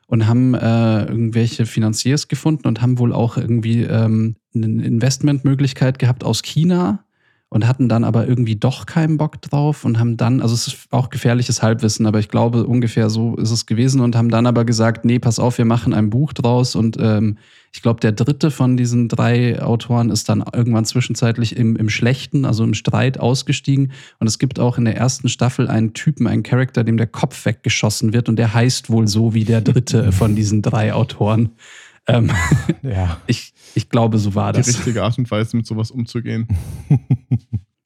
Und haben äh, irgendwelche Finanziers gefunden und haben wohl auch irgendwie ähm, eine Investmentmöglichkeit gehabt aus China und hatten dann aber irgendwie doch keinen Bock drauf und haben dann, also es ist auch gefährliches Halbwissen, aber ich glaube ungefähr so ist es gewesen und haben dann aber gesagt, nee, pass auf, wir machen ein Buch draus und ähm, ich glaube, der dritte von diesen drei Autoren ist dann irgendwann zwischenzeitlich im, im Schlechten, also im Streit ausgestiegen und es gibt auch in der ersten Staffel einen Typen, einen Charakter, dem der Kopf weggeschossen wird und der heißt wohl so wie der dritte von diesen drei Autoren. Ähm, Ja. ich, ich glaube, so war Die das. richtige Art und Weise, mit sowas umzugehen.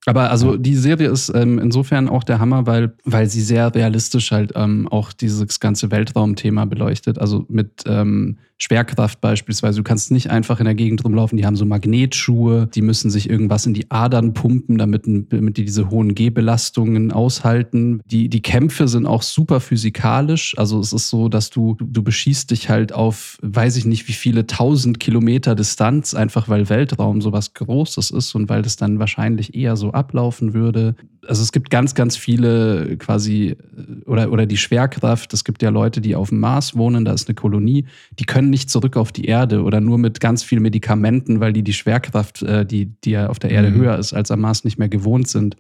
Aber also die Serie ist ähm, insofern auch der Hammer, weil, weil sie sehr realistisch halt ähm, auch dieses ganze Weltraumthema beleuchtet. Also mit ähm, Schwerkraft beispielsweise. Du kannst nicht einfach in der Gegend rumlaufen. Die haben so Magnetschuhe, die müssen sich irgendwas in die Adern pumpen, damit, damit die diese hohen G-Belastungen aushalten. Die, die Kämpfe sind auch super physikalisch. Also es ist so, dass du, du beschießt dich halt auf, weiß ich nicht, wie viele tausend Kilometer Distanz, einfach weil Weltraum sowas Großes ist und weil das dann wahrscheinlich eher so ablaufen würde. Also es gibt ganz, ganz viele quasi, oder, oder die Schwerkraft. Es gibt ja Leute, die auf dem Mars wohnen, da ist eine Kolonie, die können nicht zurück auf die Erde oder nur mit ganz viel Medikamenten, weil die die Schwerkraft, äh, die, die ja auf der Erde Mhm. höher ist als am Mars, nicht mehr gewohnt sind.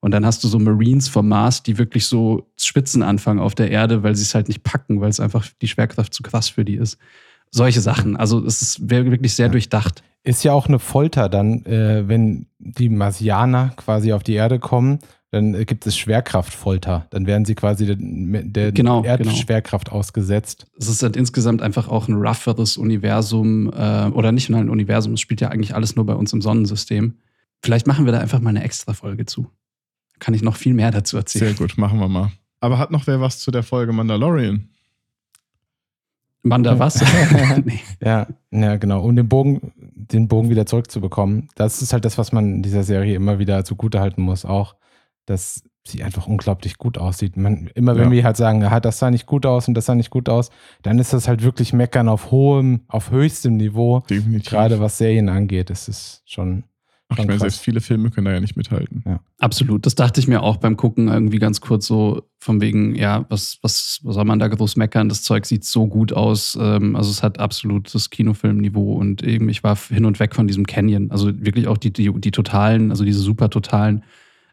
Und dann hast du so Marines vom Mars, die wirklich so Spitzen anfangen auf der Erde, weil sie es halt nicht packen, weil es einfach die Schwerkraft zu krass für die ist. Solche Sachen. Also es ist wär- wirklich sehr Ja. durchdacht. Ist ja auch eine Folter dann, äh, wenn die Marsianer quasi auf die Erde kommen, dann äh, gibt es Schwerkraftfolter. Dann werden sie quasi der, der Genau, Erdschwerkraft ausgesetzt. Es ist halt insgesamt einfach auch ein rougheres Universum äh, oder nicht nur ein Universum, es spielt ja eigentlich alles nur bei uns im Sonnensystem. Vielleicht machen wir da einfach mal eine extra Folge zu. Da kann ich noch viel mehr dazu erzählen. Sehr gut, machen wir mal. Aber hat noch wer was zu der Folge Mandalorian? Manda was? nee. Ja, ja, genau. Um den Bogen, den Bogen wieder zurückzubekommen. Das ist halt das, was man in dieser Serie immer wieder zugutehalten muss, auch, dass sie einfach unglaublich gut aussieht. Man, immer wenn Ja. wir halt sagen, ja, das sah nicht gut aus und das sah nicht gut aus, dann ist das halt wirklich Meckern auf hohem, auf höchstem Niveau. Definitiv. Gerade was Serien angeht, ist es schon. Ach, ich meine, selbst viele Filme können da ja nicht mithalten. Absolut. Das dachte ich mir auch beim Gucken irgendwie ganz kurz so von wegen, ja, was, was, was soll man da groß meckern? Das Zeug sieht so gut aus. Ähm, also es hat absolutes Kinofilmniveau und eben ich war hin und weg von diesem Canyon. Also wirklich auch die, die, die totalen, also diese super totalen,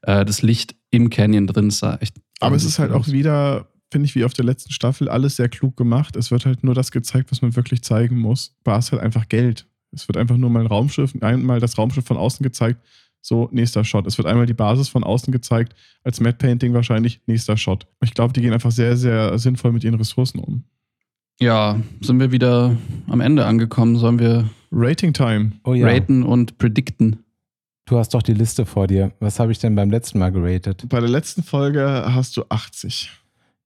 äh, das Licht im Canyon drin ist da echt. Aber es ist halt auch wieder, finde ich, wie auf der letzten Staffel, alles sehr klug gemacht. Es wird halt nur das gezeigt, was man wirklich zeigen muss. War es halt einfach Geld. Es wird einfach nur mal ein Raumschiff, einmal das Raumschiff von außen gezeigt, so nächster Shot. Es wird einmal die Basis von außen gezeigt, als Matte Painting wahrscheinlich, nächster Shot. Ich glaube, die gehen einfach sehr, sehr sinnvoll mit ihren Ressourcen um. Ja, sind wir wieder am Ende angekommen? Sollen wir Rating Time. Oh ja, raten und predikten? Du hast doch die Liste vor dir. Was habe ich denn beim letzten Mal geratet? Bei der letzten Folge hast du 80.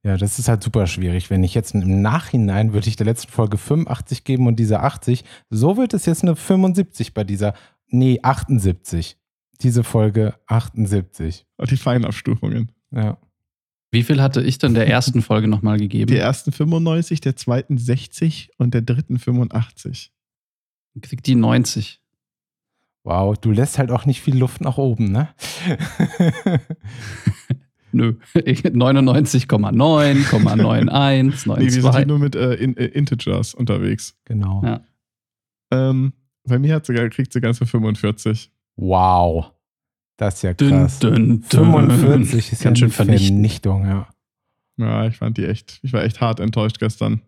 Ja, das ist halt super schwierig. Wenn ich jetzt im Nachhinein würde ich der letzten Folge 85 geben und dieser 80, so wird es jetzt eine 75 bei dieser, nee, 78. Diese Folge 78. Die Feinabstufungen. Ja. Wie viel hatte ich denn der ersten Folge nochmal gegeben? Die ersten 95, der zweiten 60 und der dritten 85. Kriegt die 90. Wow, du lässt halt auch nicht viel Luft nach oben, ne? Nö. 99,9,91, Nee, wir sind hier 92. nur mit äh, in, äh, Integers unterwegs. genau. Ja. Ähm, bei mir hat sie, kriegt sie ganze 45. Wow. Das ist ja Dün, krass. dün, dün. 45 ist Ganz ja schön. Vernichtung, ja. Ja, ich fand die echt, ich war echt hart enttäuscht gestern.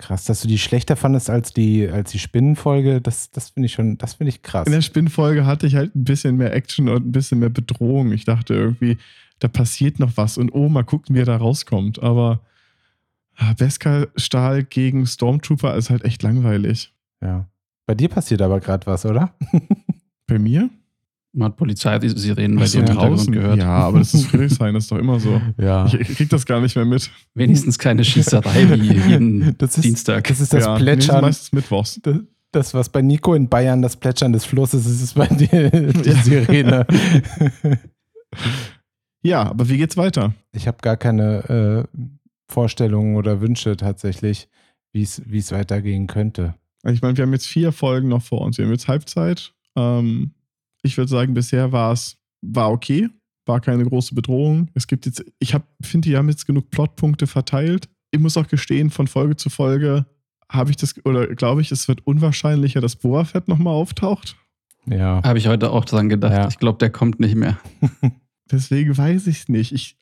Krass, dass du die schlechter fandest als die, als die Spinnenfolge, das, das finde ich schon, das finde ich krass. In der Spinnfolge hatte ich halt ein bisschen mehr Action und ein bisschen mehr Bedrohung. Ich dachte irgendwie, da passiert noch was und oh, mal gucken, wie er da rauskommt. Aber ah, Beskar Stahl gegen Stormtrooper ist halt echt langweilig. Ja. Bei dir passiert aber gerade was, oder? Bei mir? Man hat Polizeisirenen bei dir so, im Hintergrund draußen. gehört. Ja, aber das ist Friedrichshain, das ist doch immer so. Ja. Ich, ich krieg das gar nicht mehr mit. Wenigstens keine Schießerei wie jeden Das ist, Dienstag. das ist das ja, nee, das ist Plätschern. meistens Mittwochs. Das, das, was bei Nico in Bayern das Plätschern des Flusses ist, ist bei dir die. Sirene. Ja, aber wie geht's weiter? Ich habe gar keine äh, Vorstellungen oder Wünsche tatsächlich, wie es wie es weitergehen könnte. Ich meine, wir haben jetzt vier Folgen noch vor uns. Wir haben jetzt Halbzeit. Ähm, ich würde sagen, bisher war es war okay, war keine große Bedrohung. Es gibt jetzt, ich hab, finde, die haben jetzt genug Plotpunkte verteilt. Ich muss auch gestehen, von Folge zu Folge habe ich das, oder glaube ich, es wird unwahrscheinlicher, dass Boa Fett nochmal auftaucht. Ja. Habe ich heute auch dran gedacht. Ja. Ich glaube, der kommt nicht mehr. Deswegen weiß ich es nicht. Ich,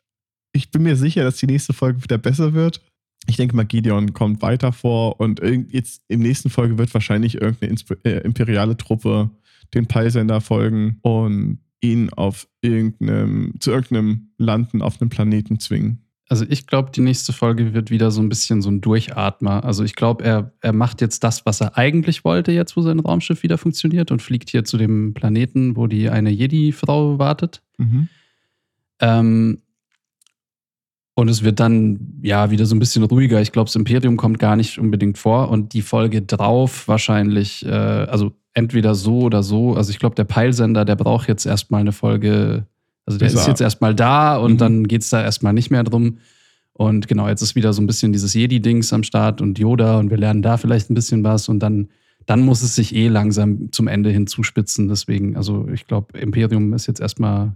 ich bin mir sicher, dass die nächste Folge wieder besser wird. Ich denke mal, Gideon kommt weiter vor und jetzt im nächsten Folge wird wahrscheinlich irgendeine Insp äh, imperiale Truppe den Peilsender folgen und ihn auf irgendeinem, zu irgendeinem Landen auf einem Planeten zwingen. Also ich glaube, die nächste Folge wird wieder so ein bisschen so ein Durchatmer. Also ich glaube, er, er macht jetzt das, was er eigentlich wollte, jetzt wo sein Raumschiff wieder funktioniert und fliegt hier zu dem Planeten, wo die eine Jedi-Frau wartet. Mhm. Ähm, und es wird dann ja wieder so ein bisschen ruhiger. Ich glaube, das Imperium kommt gar nicht unbedingt vor. Und die Folge drauf wahrscheinlich, äh, also entweder so oder so. Also ich glaube, der Peilsender, der braucht jetzt erstmal eine Folge. Also der ist er- jetzt erstmal da und Mhm. dann geht es da erstmal nicht mehr drum. Und genau, jetzt ist wieder so ein bisschen dieses Jedi-Dings am Start und Yoda und wir lernen da vielleicht ein bisschen was und dann, dann muss es sich eh langsam zum Ende hin zuspitzen. Deswegen, also ich glaube, Imperium ist jetzt erstmal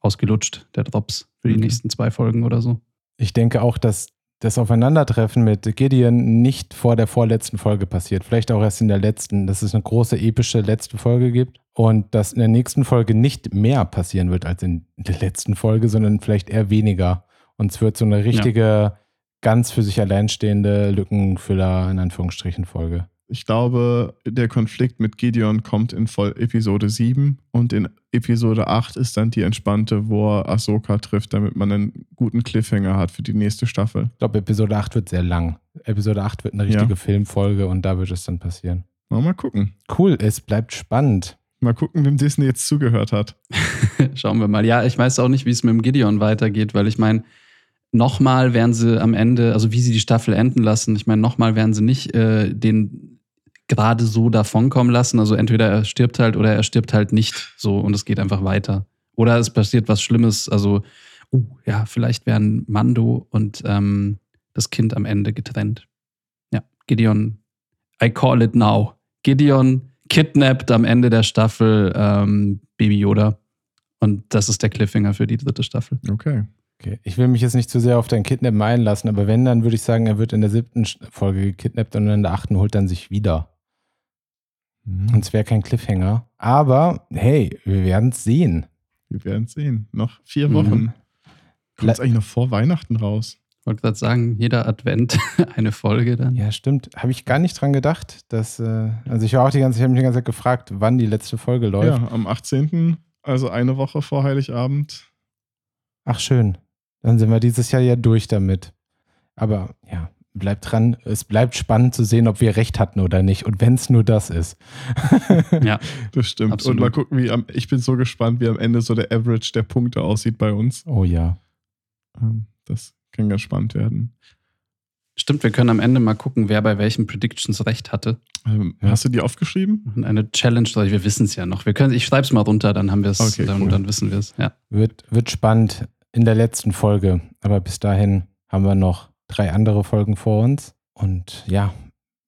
ausgelutscht, der Drops, für die Okay. nächsten zwei Folgen oder so. Ich denke auch, dass das Aufeinandertreffen mit Gideon nicht vor der vorletzten Folge passiert. Vielleicht auch erst in der letzten, dass es eine große epische letzte Folge gibt und dass in der nächsten Folge nicht mehr passieren wird als in der letzten Folge, sondern vielleicht eher weniger. Und es wird so eine richtige, ja. ganz für sich alleinstehende Lückenfüller in Anführungsstrichen Folge. Ich glaube, der Konflikt mit Gideon kommt in Voll Episode 7 und in Episode 8 ist dann die entspannte, wo er Ahsoka trifft, damit man einen guten Cliffhanger hat für die nächste Staffel. Ich glaube, Episode 8 wird sehr lang. Episode 8 wird eine richtige ja. Filmfolge und da wird es dann passieren. Mal, gucken. Cool, es bleibt spannend. Mal gucken, wem Disney jetzt zugehört hat. Schauen wir mal. Ja, ich weiß auch nicht, wie es mit dem Gideon weitergeht, weil ich meine, nochmal werden sie am Ende, also wie sie die Staffel enden lassen, ich meine, nochmal werden sie nicht äh, den gerade so davonkommen lassen. Also entweder er stirbt halt oder er stirbt halt nicht so und es geht einfach weiter. Oder es passiert was Schlimmes. Also, uh, ja, vielleicht werden Mando und ähm, das Kind am Ende getrennt. Ja, Gideon, I call it now. Gideon kidnappt am Ende der Staffel ähm, Baby Yoda. Und das ist der Cliffhanger für die dritte Staffel. Okay. Okay, ich will mich jetzt nicht zu sehr auf dein Kidnappen einlassen, aber wenn, dann würde ich sagen, er wird in der siebten Folge gekidnappt und in der achten holt dann sich wieder. Mhm. Und es wäre kein Cliffhanger. Aber hey, wir werden es sehen. Wir werden es sehen. Noch vier Wochen. Mhm. Kommt es eigentlich noch vor Weihnachten raus? Ich wollte gerade sagen, jeder Advent eine Folge dann. Ja, stimmt. Habe ich gar nicht dran gedacht. Dass, äh, also ich war auch die ganze, ich habe mich die ganze Zeit gefragt, wann die letzte Folge läuft. Ja, am 18., also eine Woche vor Heiligabend. Ach schön. Dann sind wir dieses Jahr ja durch damit. Aber ja, bleibt dran. Es bleibt spannend zu sehen, ob wir recht hatten oder nicht. Und wenn es nur das ist. ja, das stimmt. Absolut. Und mal gucken, wie am, ich bin so gespannt, wie am Ende so der Average der Punkte aussieht bei uns. Oh ja. Ähm, das kann ganz spannend werden. Stimmt, wir können am Ende mal gucken, wer bei welchen Predictions recht hatte. Ähm, ja. Hast du die aufgeschrieben? Eine Challenge, wir wissen es ja noch. Wir können, ich schreibe es mal runter, dann haben wir es, okay, dann, cool. dann, wissen wir es. Ja. Wird, wird spannend in der letzten Folge. Aber bis dahin haben wir noch drei andere Folgen vor uns. Und ja,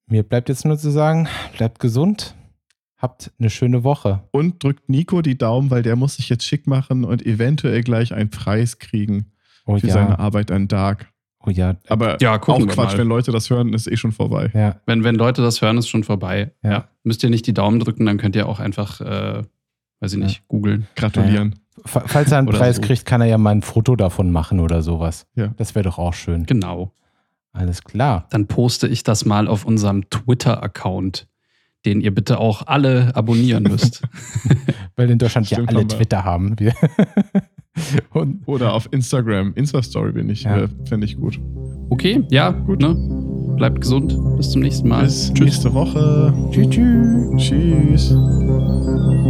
mir bleibt jetzt nur zu sagen, bleibt gesund, habt eine schöne Woche. Und drückt Nico die Daumen, weil der muss sich jetzt schick machen und eventuell gleich einen Preis kriegen oh, für ja. seine Arbeit an Dark. Oh ja. Aber ja, auch Quatsch, wenn Leute das hören, ist eh schon vorbei. Ja. Wenn, wenn Leute das hören, ist schon vorbei. Ja. ja. Müsst ihr nicht die Daumen drücken, dann könnt ihr auch einfach, äh, weiß ich nicht, ja. googeln. Gratulieren. Falls er einen Preis so. kriegt, kann er ja mal ein Foto davon machen oder sowas. Ja. Das wäre doch auch schön. Genau. Alles klar. Dann poste ich das mal auf unserem Twitter-Account, den ihr bitte auch alle abonnieren müsst. Weil in Deutschland Stimmt, ja alle Twitter haben. Oder auf Instagram. Insta-Story bin ich, ja. fände ich gut. Okay, ja, gut. Ne? Bleibt gesund. Bis zum nächsten Mal. Bis Tschüss. nächste Woche. Tschüss. Tschüss. Tschüss.